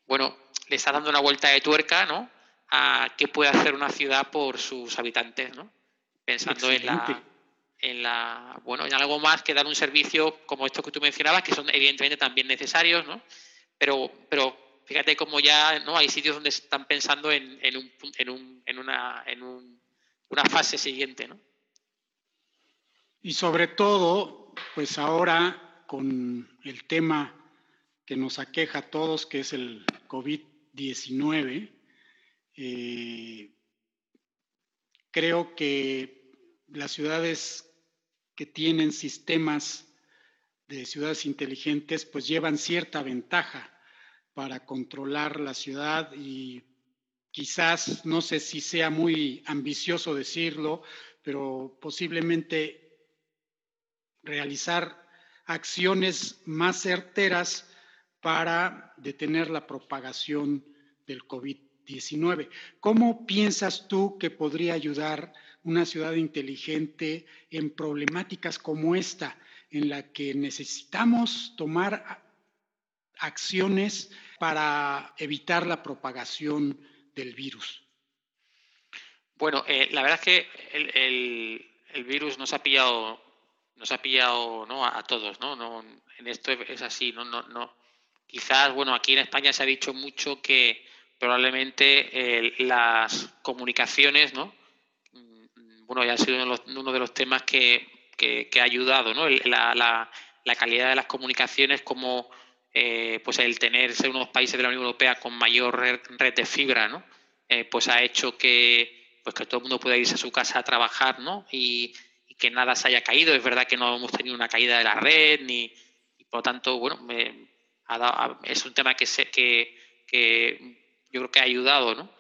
bueno, le está dando una vuelta de tuerca, ¿no? a qué puede hacer una ciudad por sus habitantes, ¿no? Pensando en la, en la, bueno, en algo más que dar un servicio como esto que tú mencionabas, que son evidentemente también necesarios, ¿no? Pero, pero fíjate cómo ya no hay sitios donde están pensando en, en, un, en, un, en, una, en un, una fase siguiente, ¿no? Y sobre todo, pues ahora con el tema que nos aqueja a todos, que es el COVID-19, eh, creo que las ciudades que tienen sistemas de ciudades inteligentes pues llevan cierta ventaja para controlar la ciudad y quizás, no sé si sea muy ambicioso decirlo, pero posiblemente realizar acciones más certeras para detener la propagación del COVID. 19. ¿Cómo piensas tú que podría ayudar una ciudad inteligente en problemáticas como esta, en la que necesitamos tomar acciones para evitar la propagación del virus? Bueno, eh, la verdad es que el, virus nos ha pillado, nos ha pillado ¿no? a, todos, ¿no? ¿no? En esto es así, no, no, no. Quizás, bueno, aquí en España se ha dicho mucho que probablemente eh, las comunicaciones, ¿no? Bueno, ya ha sido uno de los, temas que, ha ayudado, ¿no? La, calidad de las comunicaciones como eh, pues el tener ser uno de los países de la Unión Europea con mayor red, de fibra, ¿no? Eh, pues ha hecho que, pues que todo el mundo pueda irse a su casa a trabajar, ¿no? Y, que nada se haya caído. Es verdad que no hemos tenido una caída de la red, ni, y por lo tanto, bueno, es un tema que, sé, que, que yo creo que ha ayudado, ¿no?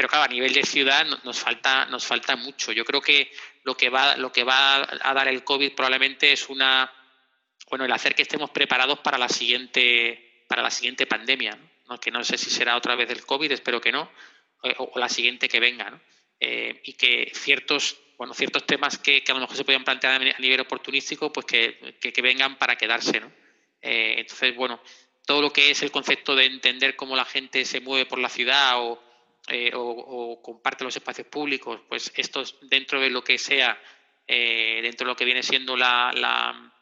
Pero claro, a nivel de ciudad nos falta, nos falta mucho. Yo creo que lo que va, lo que va a dar el COVID probablemente es una, bueno, el hacer que estemos preparados para la siguiente, para la siguiente pandemia, ¿no? que no sé si será otra vez del COVID, espero que no, o, la siguiente que venga, ¿no? Eh, y que ciertos, bueno, ciertos temas que, a lo mejor se podían plantear a nivel oportunístico, pues que, que, vengan para quedarse, ¿no? Eh, entonces, bueno, todo lo que es el concepto de entender cómo la gente se mueve por la ciudad o, eh, comparte los espacios públicos, pues esto dentro de lo que sea eh, dentro de lo que viene siendo la, la,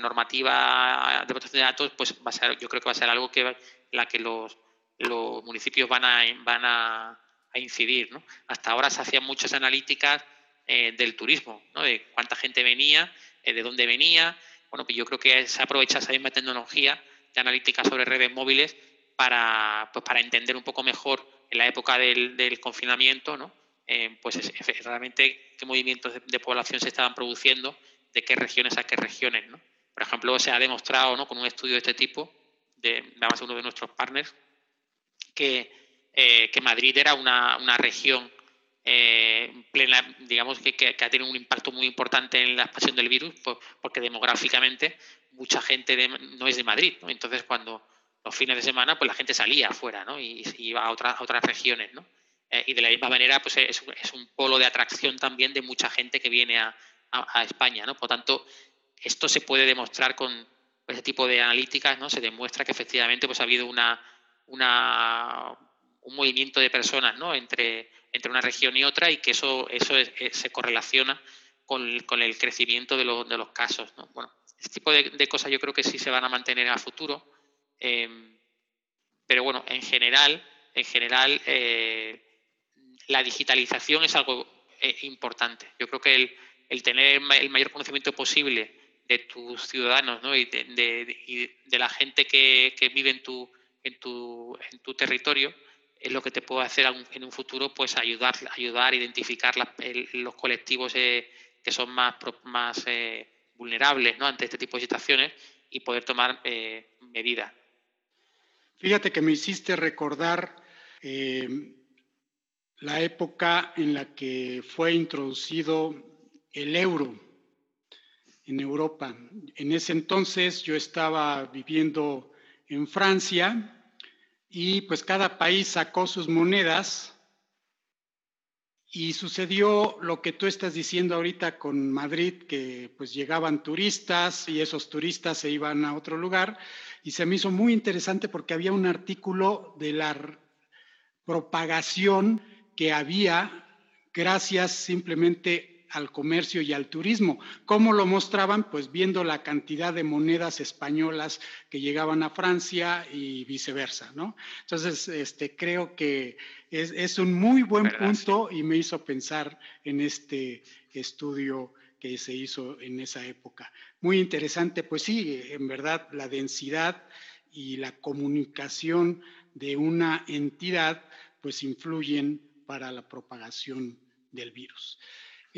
normativa de protección de datos, pues va a ser, yo creo que va a ser algo que la que los, los municipios van a, van a, incidir. ¿no? Hasta ahora se hacían muchas analíticas eh, del turismo, ¿no? de cuánta gente venía, eh, de dónde venía. Bueno, pues yo creo que se aprovecha esa misma tecnología de analítica sobre redes móviles para, pues para entender un poco mejor en la época del, confinamiento, ¿no? Eh, pues es, realmente qué movimientos de, población se estaban produciendo, de qué regiones a qué regiones. ¿no? Por ejemplo, se ha demostrado ¿no? con un estudio de este tipo, de, además uno de nuestros partners, que, eh, que Madrid era una, una región eh, plena, digamos, que, que, ha tenido un impacto muy importante en la expansión del virus, porque demográficamente mucha gente no es de Madrid. ¿no? Entonces, cuando los fines de semana, pues la gente salía afuera ¿no? y, iba a, otras a otras regiones. ¿no? Eh, y de la misma manera, pues es, un polo de atracción también de mucha gente que viene a, España, ¿no? Por tanto, esto se puede demostrar con ese tipo de analíticas, ¿no? Se demuestra que efectivamente pues ha habido una, una un movimiento de personas, ¿no? Entre, entre una región y otra y que eso, eso se correlaciona con, el crecimiento de, de, los casos, ¿no? Bueno, este tipo de, cosas yo creo que sí se van a mantener a futuro, eh, pero bueno, en general, en general eh, la digitalización es algo eh, importante. Yo creo que el, tener el mayor conocimiento posible de tus ciudadanos ¿no? y, de, la gente que, vive en tu, en, tu, en tu territorio es lo que te puede hacer en un futuro pues ayudar, ayudar a identificar los colectivos eh, que son más, más eh, vulnerables ¿no? ante este tipo de situaciones y poder tomar medidas. Fíjate que me hiciste recordar la época en la que fue introducido el euro en Europa. En ese entonces yo estaba viviendo en Francia y pues cada país sacó sus monedas y sucedió lo que tú estás diciendo ahorita con Madrid, que pues llegaban turistas y esos turistas se iban a otro lugar. Y se me hizo muy interesante porque había un artículo de la propagación que había gracias simplemente al comercio y al turismo. ¿Cómo lo mostraban? Pues viendo la cantidad de monedas españolas que llegaban a Francia y viceversa, ¿no? Entonces, este, creo que es, un muy buen punto y me hizo pensar en este estudio que se hizo en esa época. Muy interesante, pues sí, en verdad, la densidad y la comunicación de una entidad, pues influyen para la propagación del virus.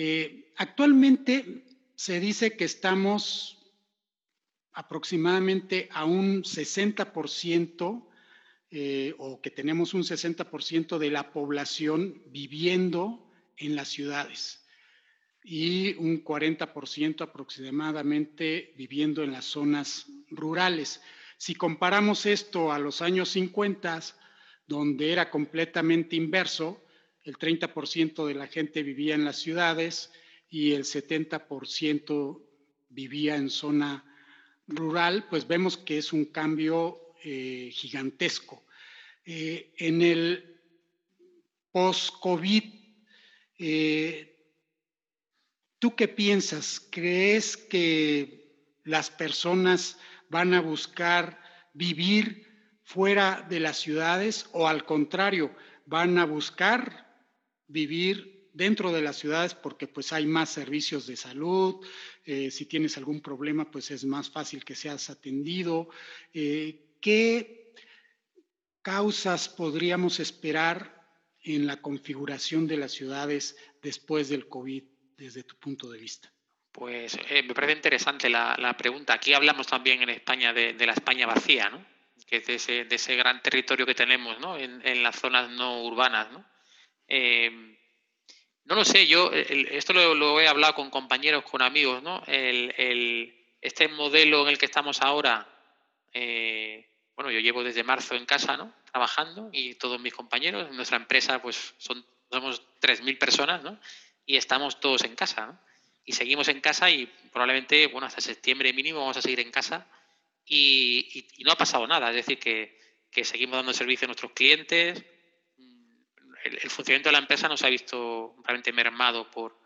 Eh, actualmente se dice que estamos aproximadamente a un 60% eh, o que tenemos un 60% de la población viviendo en las ciudades y un 40% aproximadamente viviendo en las zonas rurales. Si comparamos esto a los años 50, donde era completamente inverso, el 30% de la gente vivía en las ciudades y el 70% vivía en zona rural, pues vemos que es un cambio eh, gigantesco. Eh, en el post-COVID, eh, ¿tú qué piensas? ¿Crees que las personas van a buscar vivir fuera de las ciudades o al contrario, van a buscar vivir dentro de las ciudades porque pues hay más servicios de salud, eh, si tienes algún problema pues es más fácil que seas atendido. Eh, ¿Qué causas podríamos esperar en la configuración de las ciudades después del COVID desde tu punto de vista? Pues eh, me parece interesante la, pregunta. Aquí hablamos también en España de, la España vacía, ¿no? que es de ese, de ese gran territorio que tenemos ¿no? en, en las zonas no urbanas. ¿no? Eh, no lo sé, yo esto lo, he hablado con compañeros, con amigos, ¿no? este modelo en el que estamos ahora, eh, bueno, yo llevo desde marzo en casa, ¿no? Trabajando y todos mis compañeros, nuestra empresa, pues son, somos 3.000 personas, ¿no? Y estamos todos en casa. Y seguimos en casa y probablemente, bueno, hasta septiembre mínimo vamos a seguir en casa y, no ha pasado nada, es decir, que, que seguimos dando servicio a nuestros clientes, el, funcionamiento de la empresa no se ha visto realmente mermado por,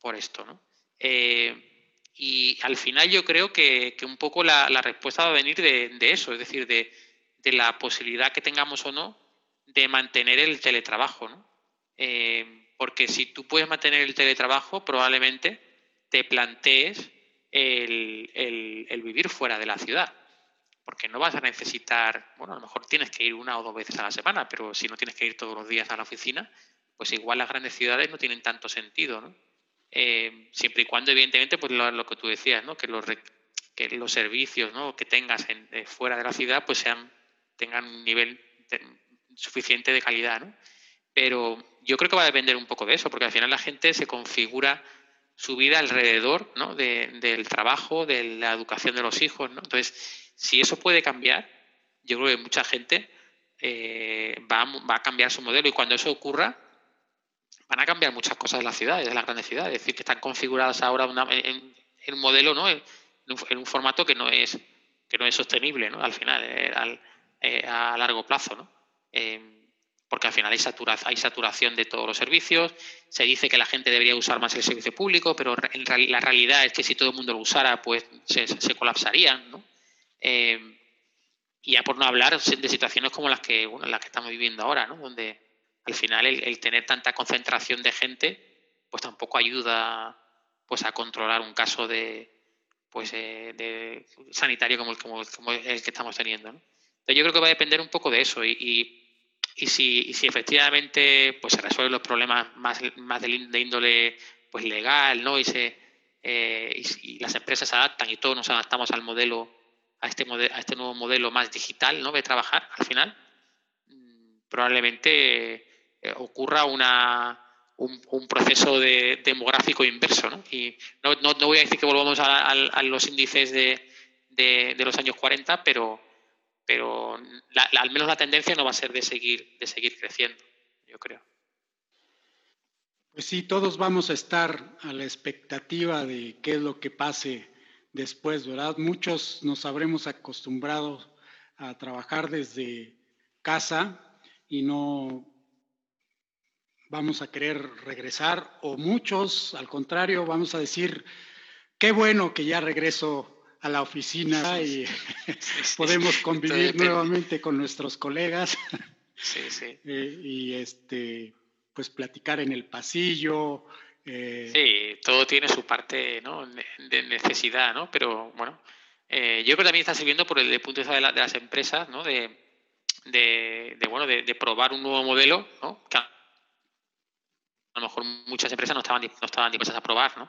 por esto. ¿no? Eh, y al final yo creo que, un poco la, respuesta va a venir de, eso, es decir, de, la posibilidad que tengamos o no de mantener el teletrabajo. ¿no? Eh, porque si tú puedes mantener el teletrabajo, probablemente te plantees el, el, vivir fuera de la ciudad. Porque no vas a necesitar, bueno, a lo mejor tienes que ir una o dos veces a la semana, pero si no tienes que ir todos los días a la oficina, pues igual las grandes ciudades no tienen tanto sentido, ¿no? Eh, siempre y cuando, evidentemente, pues lo, que tú decías, ¿no? que, los, que los servicios ¿no? que tengas eh, fuera de la ciudad pues sean, tengan un nivel suficiente de calidad. ¿no? Pero yo creo que va a depender un poco de eso, porque al final la gente se configura su vida alrededor ¿no? del trabajo, de la educación de los hijos. ¿no? Entonces, si eso puede cambiar, yo creo que mucha gente eh, va, va a cambiar su modelo y cuando eso ocurra, van a cambiar muchas cosas de las ciudades, de las grandes ciudades. Es decir, que están configuradas ahora en, un modelo, ¿no? En un, formato que no es que no es sostenible, ¿no? Al final, eh, eh, a largo plazo, ¿no? Eh, porque al final hay, hay saturación de todos los servicios. Se dice que la gente debería usar más el servicio público, pero en la realidad es que si todo el mundo lo usara, pues se, se colapsarían, ¿no? Y ya por no hablar de situaciones como las que, bueno, las que estamos viviendo ahora, ¿no? Donde al final el, tener tanta concentración de gente, pues tampoco ayuda pues a controlar un caso de pues eh, de sanitario como el, como, el que estamos teniendo. yo creo que va a depender un poco de eso y, y, si, si, efectivamente pues se resuelven los problemas más, más de, índole pues legal ¿no? y, se, eh, y, las empresas se adaptan y todos nos adaptamos al modelo a este, a este nuevo modelo más digital ¿no? de trabajar al final mm, probablemente eh, ocurra una, un, proceso de, demográfico inverso. ¿no? Y no, no, voy a decir que volvamos a, los índices de, de, los años 40, pero, pero al menos la tendencia no va a ser de seguir, de seguir creciendo, yo creo. Pues sí, todos vamos a estar a la expectativa de qué es lo que pase después, ¿verdad? Muchos nos habremos acostumbrado a trabajar desde casa y no vamos a querer regresar o muchos, al contrario, vamos a decir, qué bueno que ya regreso a la oficina y (laughs) podemos convivir nuevamente con nuestros colegas (laughs) eh, y este, pues platicar en el pasillo. Eh. Sí, todo tiene su parte ¿no? de necesidad, ¿no? Pero bueno, eh, yo creo que también está sirviendo por el, punto de vista de, las empresas, ¿no? De, de, bueno, de, probar un nuevo modelo, ¿no? a lo mejor muchas empresas no estaban, no estaban dispuestas a probar, ¿no?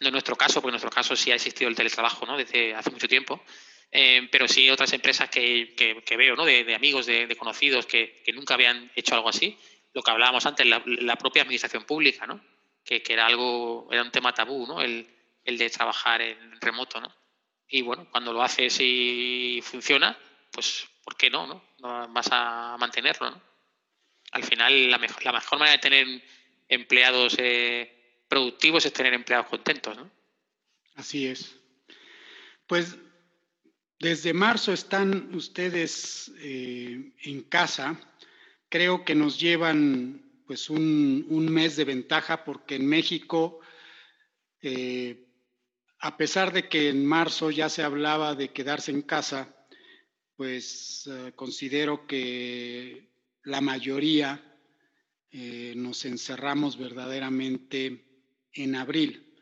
No en nuestro caso, porque en nuestro caso sí ha existido el teletrabajo, ¿no? Desde hace mucho tiempo. Eh, pero sí otras empresas que, que, veo, ¿no? De, amigos, de, conocidos que, que, nunca habían hecho algo así. Lo que hablábamos antes, la, la propia administración pública, ¿no? Que, era algo, era un tema tabú, ¿no? El, el de trabajar en remoto, ¿no? Y bueno, cuando lo haces y funciona, pues ¿por qué no, no? Vas a mantenerlo, ¿no? Al final, la mejor, la mejor manera de tener empleados eh, productivos es tener empleados contentos, ¿no? Así es. Pues desde marzo están ustedes eh, en casa. Creo que nos llevan pues un, mes de ventaja porque en México, eh, a pesar de que en marzo ya se hablaba de quedarse en casa, pues considero que la mayoría eh, nos encerramos verdaderamente en abril.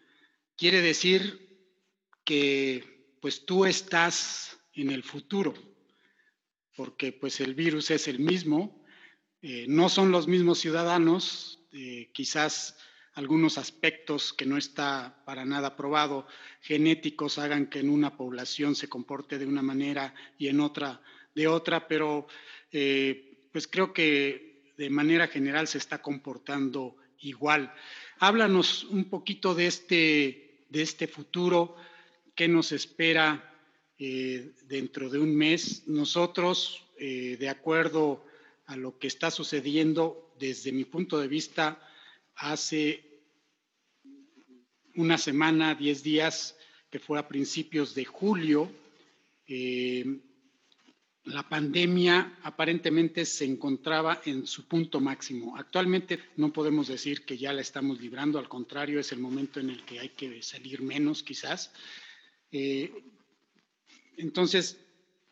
Quiere decir que pues tú estás en el futuro, porque pues el virus es el mismo, eh, no son los mismos ciudadanos, eh, quizás algunos aspectos que no está para nada probado, genéticos, hagan que en una población se comporte de una manera y en otra de otra, pero pues creo que de manera general se está comportando igual. Háblanos un poquito de este, de este futuro, qué nos espera eh, dentro de un mes. Nosotros, eh, de acuerdo a lo que está sucediendo, desde mi punto de vista, hace una semana, diez días, que fue a principios de julio, eh, la pandemia aparentemente se encontraba en su punto máximo. Actualmente no podemos decir que ya la estamos librando, al contrario, es el momento en el que hay que salir menos quizás. Eh, entonces,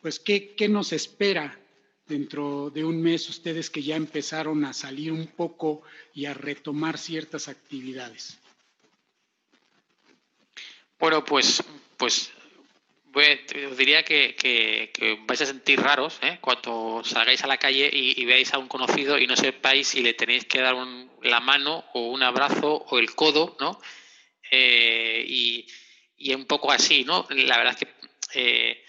pues, ¿qué, ¿qué nos espera dentro de un mes ustedes que ya empezaron a salir un poco y a retomar ciertas actividades? Bueno, pues, pues os diría que, vais a sentir raros ¿eh? cuando salgáis a la calle y, veáis a un conocido y no sepáis si le tenéis que dar la mano o un abrazo o el codo, ¿no? Eh, y, y, un poco así, ¿no? La verdad es que eh,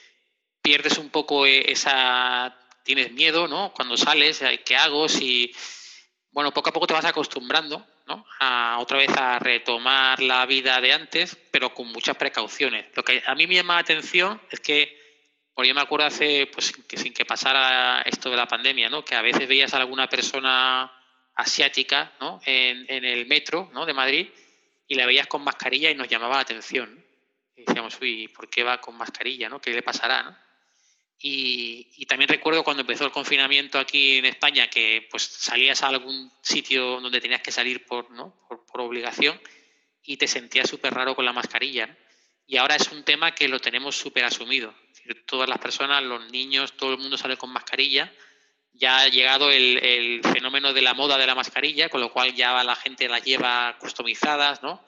pierdes un poco esa... Tienes miedo, ¿no? Cuando sales, ¿qué hago? Si... Bueno, poco a poco te vas acostumbrando a otra vez a retomar la vida de antes, pero con muchas precauciones. Lo que a mí me llama la atención es que, por yo me acuerdo hace, pues que sin que pasara esto de la pandemia, ¿no? que a veces veías a alguna persona asiática ¿no? en, el metro ¿no? de Madrid y la veías con mascarilla y nos llamaba la atención. Y decíamos, uy, ¿por qué va con mascarilla? ¿no? ¿Qué le pasará? ¿no? Y, también recuerdo cuando empezó el confinamiento aquí en España que pues salías a algún sitio donde tenías que salir por, ¿no? por, obligación y te sentías súper raro con la mascarilla. Y ahora es un tema que lo tenemos súper asumido. todas las personas, los niños, todo el mundo sale con mascarilla. Ya ha llegado el, el, fenómeno de la moda de la mascarilla, con lo cual ya la gente la lleva customizadas, ¿no?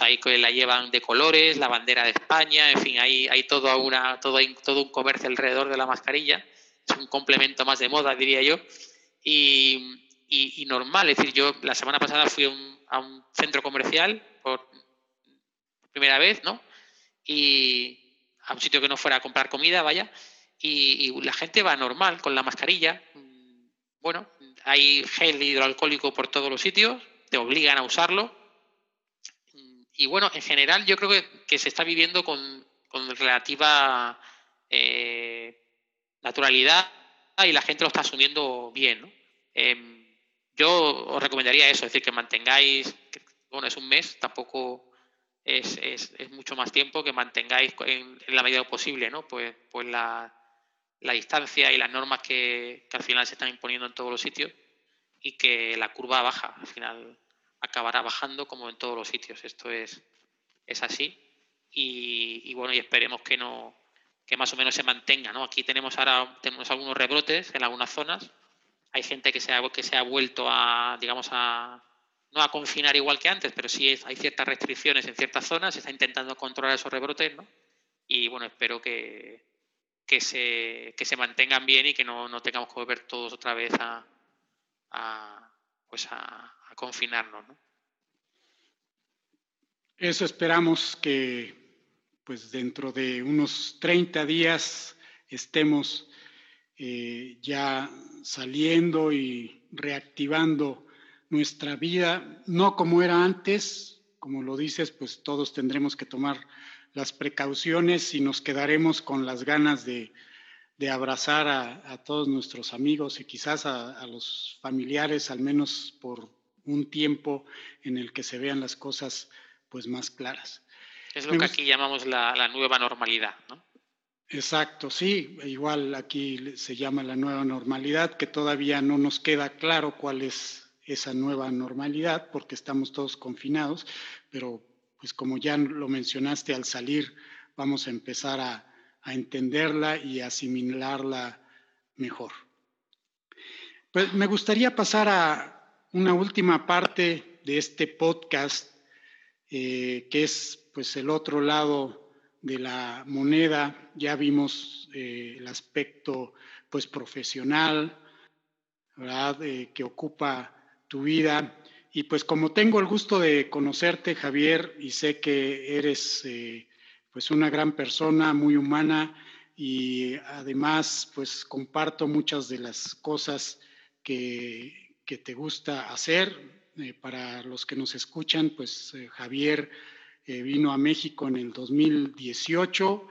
Ahí que la llevan de colores, la bandera de España, en fin, hay, hay todo, una, todo, todo un comercio alrededor de la mascarilla, es un complemento más de moda, diría yo, y, y, normal, es decir, yo la semana pasada fui a un, centro comercial por primera vez, ¿no? Y a un sitio que no fuera a comprar comida, vaya, y la gente va normal con la mascarilla, bueno, hay gel hidroalcohólico por todos los sitios, te obligan a usarlo, y bueno, en general yo creo que, se está viviendo con, relativa eh, naturalidad y la gente lo está asumiendo bien. Em, yo os recomendaría eso, es decir, que mantengáis, bueno, es un mes, tampoco es, mucho más tiempo, que mantengáis en, la medida posible, ¿no? Pues, pues la, distancia y las normas que, que, al final se están imponiendo en todos los sitios y que la curva baja, al final acabará bajando como en todos los sitios. Esto es, es así. Y, bueno, y esperemos que no que más o menos se mantenga. ¿no? Aquí tenemos ahora tenemos algunos rebrotes en algunas zonas. Hay gente que se ha, que se ha vuelto a, digamos, a no a confinar igual que antes, pero sí hay ciertas restricciones en ciertas zonas. Se está intentando controlar esos rebrotes, ¿no? Y bueno, espero que, que, se, que se mantengan bien y que no, no tengamos que volver todos otra vez a, pues a, confinarnos. ¿no? Eso esperamos que pues dentro de unos 30 días estemos eh, ya saliendo y reactivando nuestra vida, no como era antes, como lo dices, pues todos tendremos que tomar las precauciones y nos quedaremos con las ganas de, abrazar a, todos nuestros amigos y quizás a, los familiares, al menos por un tiempo en el que se vean las cosas pues más claras. Es lo que aquí llamamos la, nueva normalidad, ¿no? Exacto, sí, igual aquí se llama la nueva normalidad, que todavía no nos queda claro cuál es esa nueva normalidad porque estamos todos confinados, pero pues como ya lo mencionaste, al salir vamos a empezar a, a entenderla y asimilarla mejor. Pues me gustaría pasar a una última parte de este podcast, eh, que es pues el otro lado de la moneda. Ya vimos eh, el aspecto pues profesional, ¿verdad? Eh, que ocupa tu vida. Y pues como tengo el gusto de conocerte, Javier, y sé que eres pues una gran persona, muy humana, y además pues comparto muchas de las cosas que, que te gusta hacer. Eh, para los que nos escuchan, pues eh, Javier eh, vino a México en el 2018,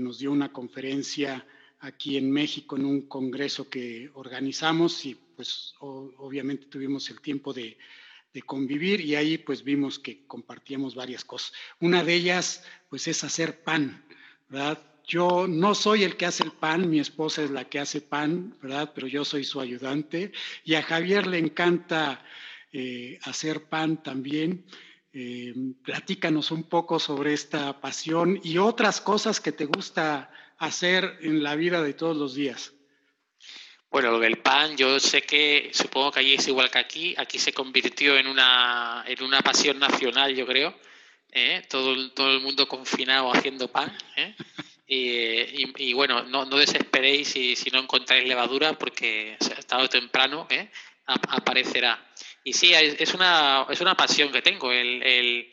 nos dio una conferencia aquí en México en un congreso que organizamos y pues obviamente tuvimos el tiempo de, de, convivir y ahí pues vimos que compartíamos varias cosas. Una de ellas pues es hacer pan, ¿verdad? Yo no soy el que hace el pan, mi esposa es la que hace pan, ¿verdad? Pero yo soy su ayudante. Y a Javier le encanta eh, hacer pan también. Eh, platícanos un poco sobre esta pasión y otras cosas que te gusta hacer en la vida de todos los días. Bueno, lo del pan, yo sé que, supongo que allí es igual que aquí, aquí se convirtió en una, en una pasión nacional, yo creo. ¿eh? Todo, todo el mundo confinado haciendo pan. Y, bueno, no, no desesperéis si, si, no encontráis levadura porque tarde o temprano ¿eh? aparecerá. Y sí, es una, es una pasión que tengo. El, el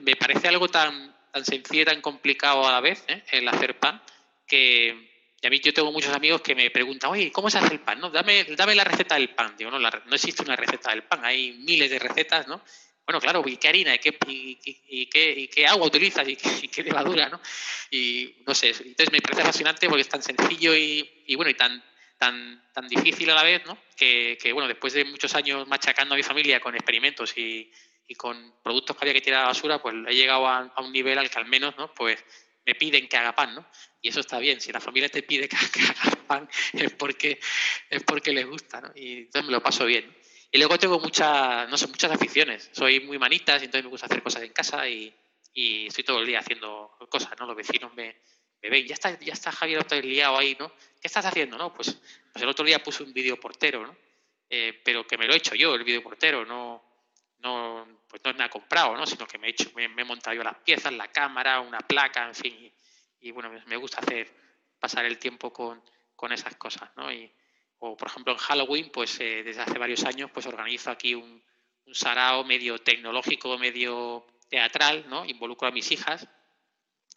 me, parece algo tan, tan sencillo y tan complicado a la vez, el hacer pan, que, y a mí yo tengo muchos amigos que me preguntan, oye, ¿cómo se hace el pan? No, dame, dame la receta del pan. Digo, no, no existe una receta del pan, hay miles de recetas, ¿no? Bueno, claro, ¿y qué harina? ¿Y qué, y, qué, y qué, agua utilizas? ¿Y qué, levadura? ¿no? Y no sé, entonces me parece fascinante porque es tan sencillo y, bueno, y tan, tan, tan difícil a la vez, ¿no? Que, bueno, después de muchos años machacando a mi familia con experimentos y, con productos que había que tirar a la basura, pues he llegado a, a, un nivel al que al menos, ¿no? Pues me piden que haga pan, ¿no? Y eso está bien. Si la familia te pide que, (laughs) hagas pan, es porque, es porque les gusta, ¿no? Y entonces me lo paso bien. Y luego tengo muchas, no sé, muchas aficiones. Soy muy manitas y entonces me gusta hacer cosas en casa y, estoy todo el día haciendo cosas, ¿no? Los vecinos me, ven, ya está, ya está Javier el liado ahí, ¿no? ¿Qué estás haciendo? No, pues, pues el otro día puse un vídeo portero, ¿no? Eh, pero que me lo he hecho yo, el vídeo portero, no, no, pues no me ha comprado, ¿no? Sino que me he hecho, me, he montado yo las piezas, la cámara, una placa, en fin, y bueno, me gusta hacer, pasar el tiempo con, con esas cosas, ¿no? Y, o por ejemplo en Halloween, pues eh, desde hace varios años, pues organizo aquí un, un sarao medio tecnológico, medio teatral, ¿no? Involucro a mis hijas,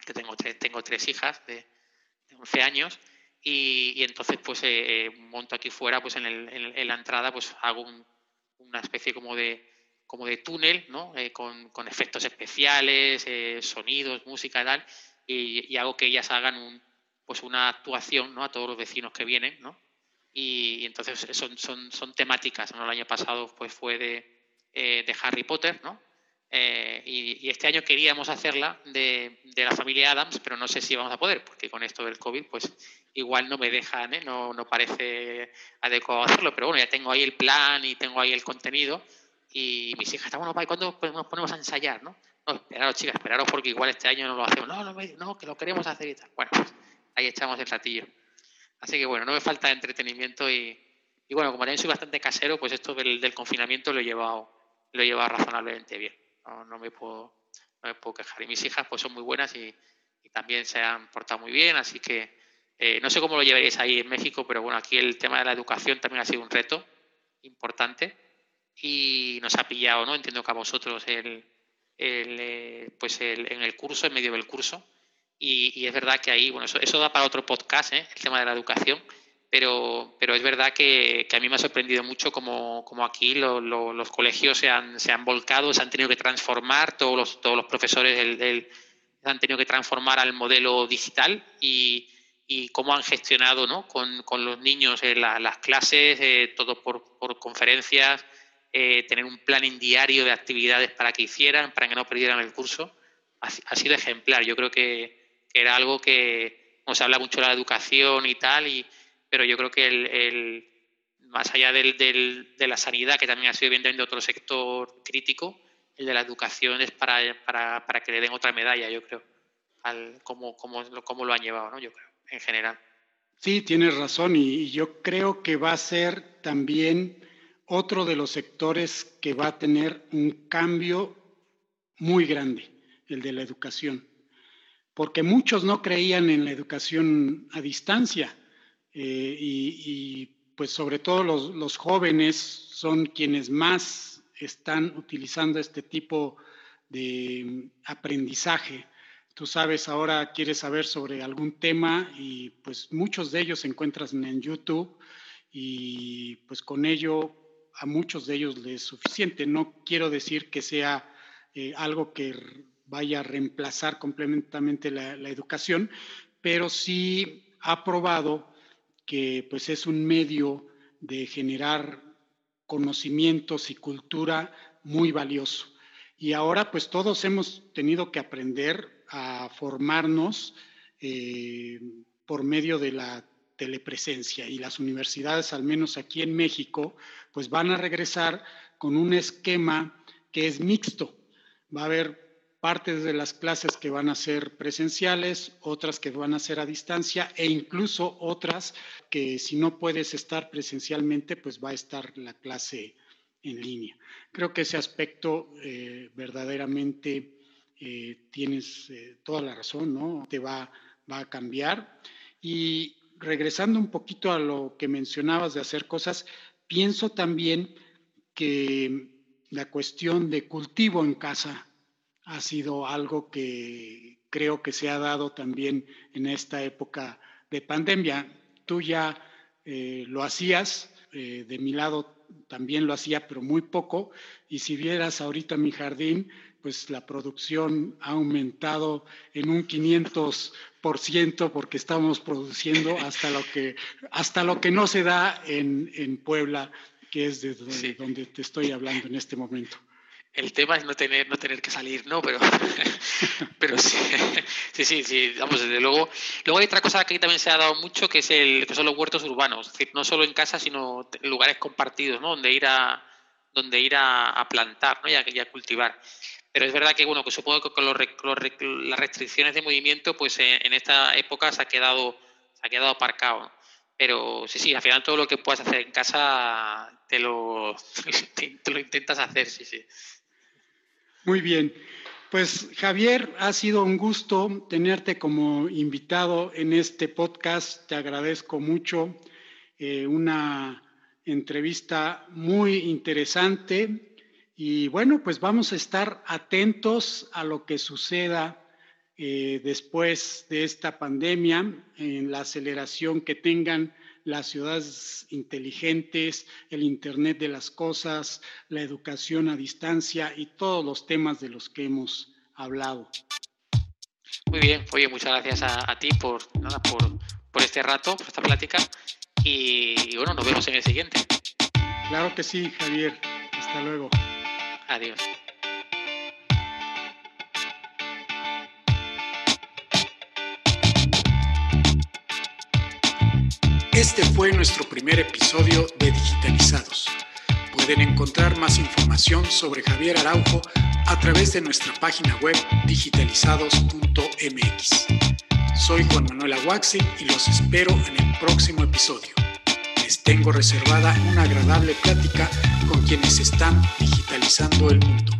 que tengo tres, tengo tres hijas de, 11 años, y, y entonces pues eh, eh, monto aquí fuera, pues en, el, en, la entrada, pues hago una especie como de como de túnel, ¿no? con, efectos especiales, sonidos, música y tal, y, hago que ellas hagan un, pues una actuación ¿no? a todos los vecinos que vienen, ¿no? Y, entonces son, son, son temáticas, ¿no? El año pasado pues fue de, eh, de Harry Potter, ¿no? Eh, y, este año queríamos hacerla de, de, la familia Adams, pero no sé si vamos a poder, porque con esto del COVID, pues igual no me dejan, ¿eh? no, no parece adecuado hacerlo, pero bueno, ya tengo ahí el plan y tengo ahí el contenido. Y mis hijas bueno, ¿y cuándo nos ponemos a ensayar? ¿no? no, esperaros chicas, esperaros porque igual este año no lo hacemos, no, no, no, que lo queremos hacer y tal. Bueno, pues ahí echamos el ratillo. Así que bueno, no me falta entretenimiento y, y bueno, como también soy bastante casero, pues esto del, del, confinamiento lo he llevado, lo he llevado razonablemente bien. No, me puedo, no me puedo quejar. Y mis hijas pues son muy buenas y, y también se han portado muy bien, así que eh, no sé cómo lo llevaréis ahí en México, pero bueno, aquí el tema de la educación también ha sido un reto importante y nos ha pillado, ¿no? Entiendo que a vosotros el, el, eh, pues el, en el curso, en medio del curso. Y, es verdad que ahí, bueno, eso, eso da para otro podcast, ¿eh? el tema de la educación, pero, pero es verdad que, que a mí me ha sorprendido mucho como, como aquí los colegios se han, se han volcado, se han tenido que transformar, todos los, todos los profesores del, han tenido que transformar al modelo digital y, y cómo han gestionado ¿no? con, con los niños eh, las clases, eh, todo por, por conferencias, eh, tener un plan en diario de actividades para que hicieran, para que no perdieran el curso, ha, sido ejemplar. Yo creo que, era algo que nos habla mucho de la educación y tal, y, pero yo creo que el, más allá del, de la sanidad, que también ha sido evidentemente otro sector crítico, el de la educación es para, para, para que le den otra medalla, yo creo, al cómo, cómo, cómo lo han llevado, ¿no? yo creo, en general. Sí, tienes razón, y yo creo que va a ser también otro de los sectores que va a tener un cambio muy grande, el de la educación, porque muchos no creían en la educación a distancia eh, y, pues sobre todo los, jóvenes son quienes más están utilizando este tipo de aprendizaje. Tú sabes, ahora quieres saber sobre algún tema y pues muchos de ellos se encuentran en YouTube y pues con ello a muchos de ellos les es suficiente. No quiero decir que sea eh, algo que vaya a reemplazar completamente la, educación, pero sí ha probado que pues, es un medio de generar conocimientos y cultura muy valioso. Y ahora pues todos hemos tenido que aprender a formarnos eh, por medio de la telepresencia y las universidades, al menos aquí en México, pues van a regresar con un esquema que es mixto. Va a haber partes de las clases que van a ser presenciales, otras que van a ser a distancia e incluso otras que si no puedes estar presencialmente, pues va a estar la clase en línea. Creo que ese aspecto eh, verdaderamente eh, tienes eh, toda la razón, ¿no? Te va, va a cambiar. Y regresando un poquito a lo que mencionabas de hacer cosas, pienso también que la cuestión de cultivo en casa ha sido algo que creo que se ha dado también en esta época de pandemia. Tú ya eh, lo hacías, eh, de mi lado también lo hacía, pero muy poco. Y si vieras ahorita mi jardín, pues la producción ha aumentado en un 500% porque estamos produciendo hasta lo que, hasta lo que no se da en, en Puebla, que es de donde te estoy hablando en este momento el tema es no tener, no tener que salir, ¿no? Pero, (laughs) pero (laughs) sí, sí, sí, vamos, desde luego. Luego hay otra cosa que también se ha dado mucho, que, es el, que son los huertos urbanos, es decir, no solo en casa, sino en lugares compartidos, ¿no? Donde ir a, donde ir a, plantar, ¿no? Y a, cultivar. Pero es verdad que, bueno, que supongo que con las restricciones de movimiento, pues en, esta época se ha quedado, se ha quedado aparcado. Pero sí, sí, al final todo lo que puedas hacer en casa te lo, (laughs) te lo intentas hacer, sí, sí. Muy bien. Pues Javier, ha sido un gusto tenerte como invitado en este podcast. Te agradezco mucho. Eh, una entrevista muy interesante. Y bueno, pues vamos a estar atentos a lo que suceda eh, después de esta pandemia, en la aceleración que tengan las ciudades inteligentes, el Internet de las cosas, la educación a distancia y todos los temas de los que hemos hablado. Muy bien, oye, muchas gracias a, ti por, nada, por, por, este rato, por esta plática y bueno, nos vemos en el siguiente. Claro que sí, Javier. Hasta luego. Adiós. Este fue nuestro primer episodio de Digitalizados. Pueden encontrar más información sobre Javier Araujo a través de nuestra página web digitalizados.mx. Soy Juan Manuel Aguaxi y los espero en el próximo episodio. Les tengo reservada una agradable plática con quienes están digitalizando el mundo.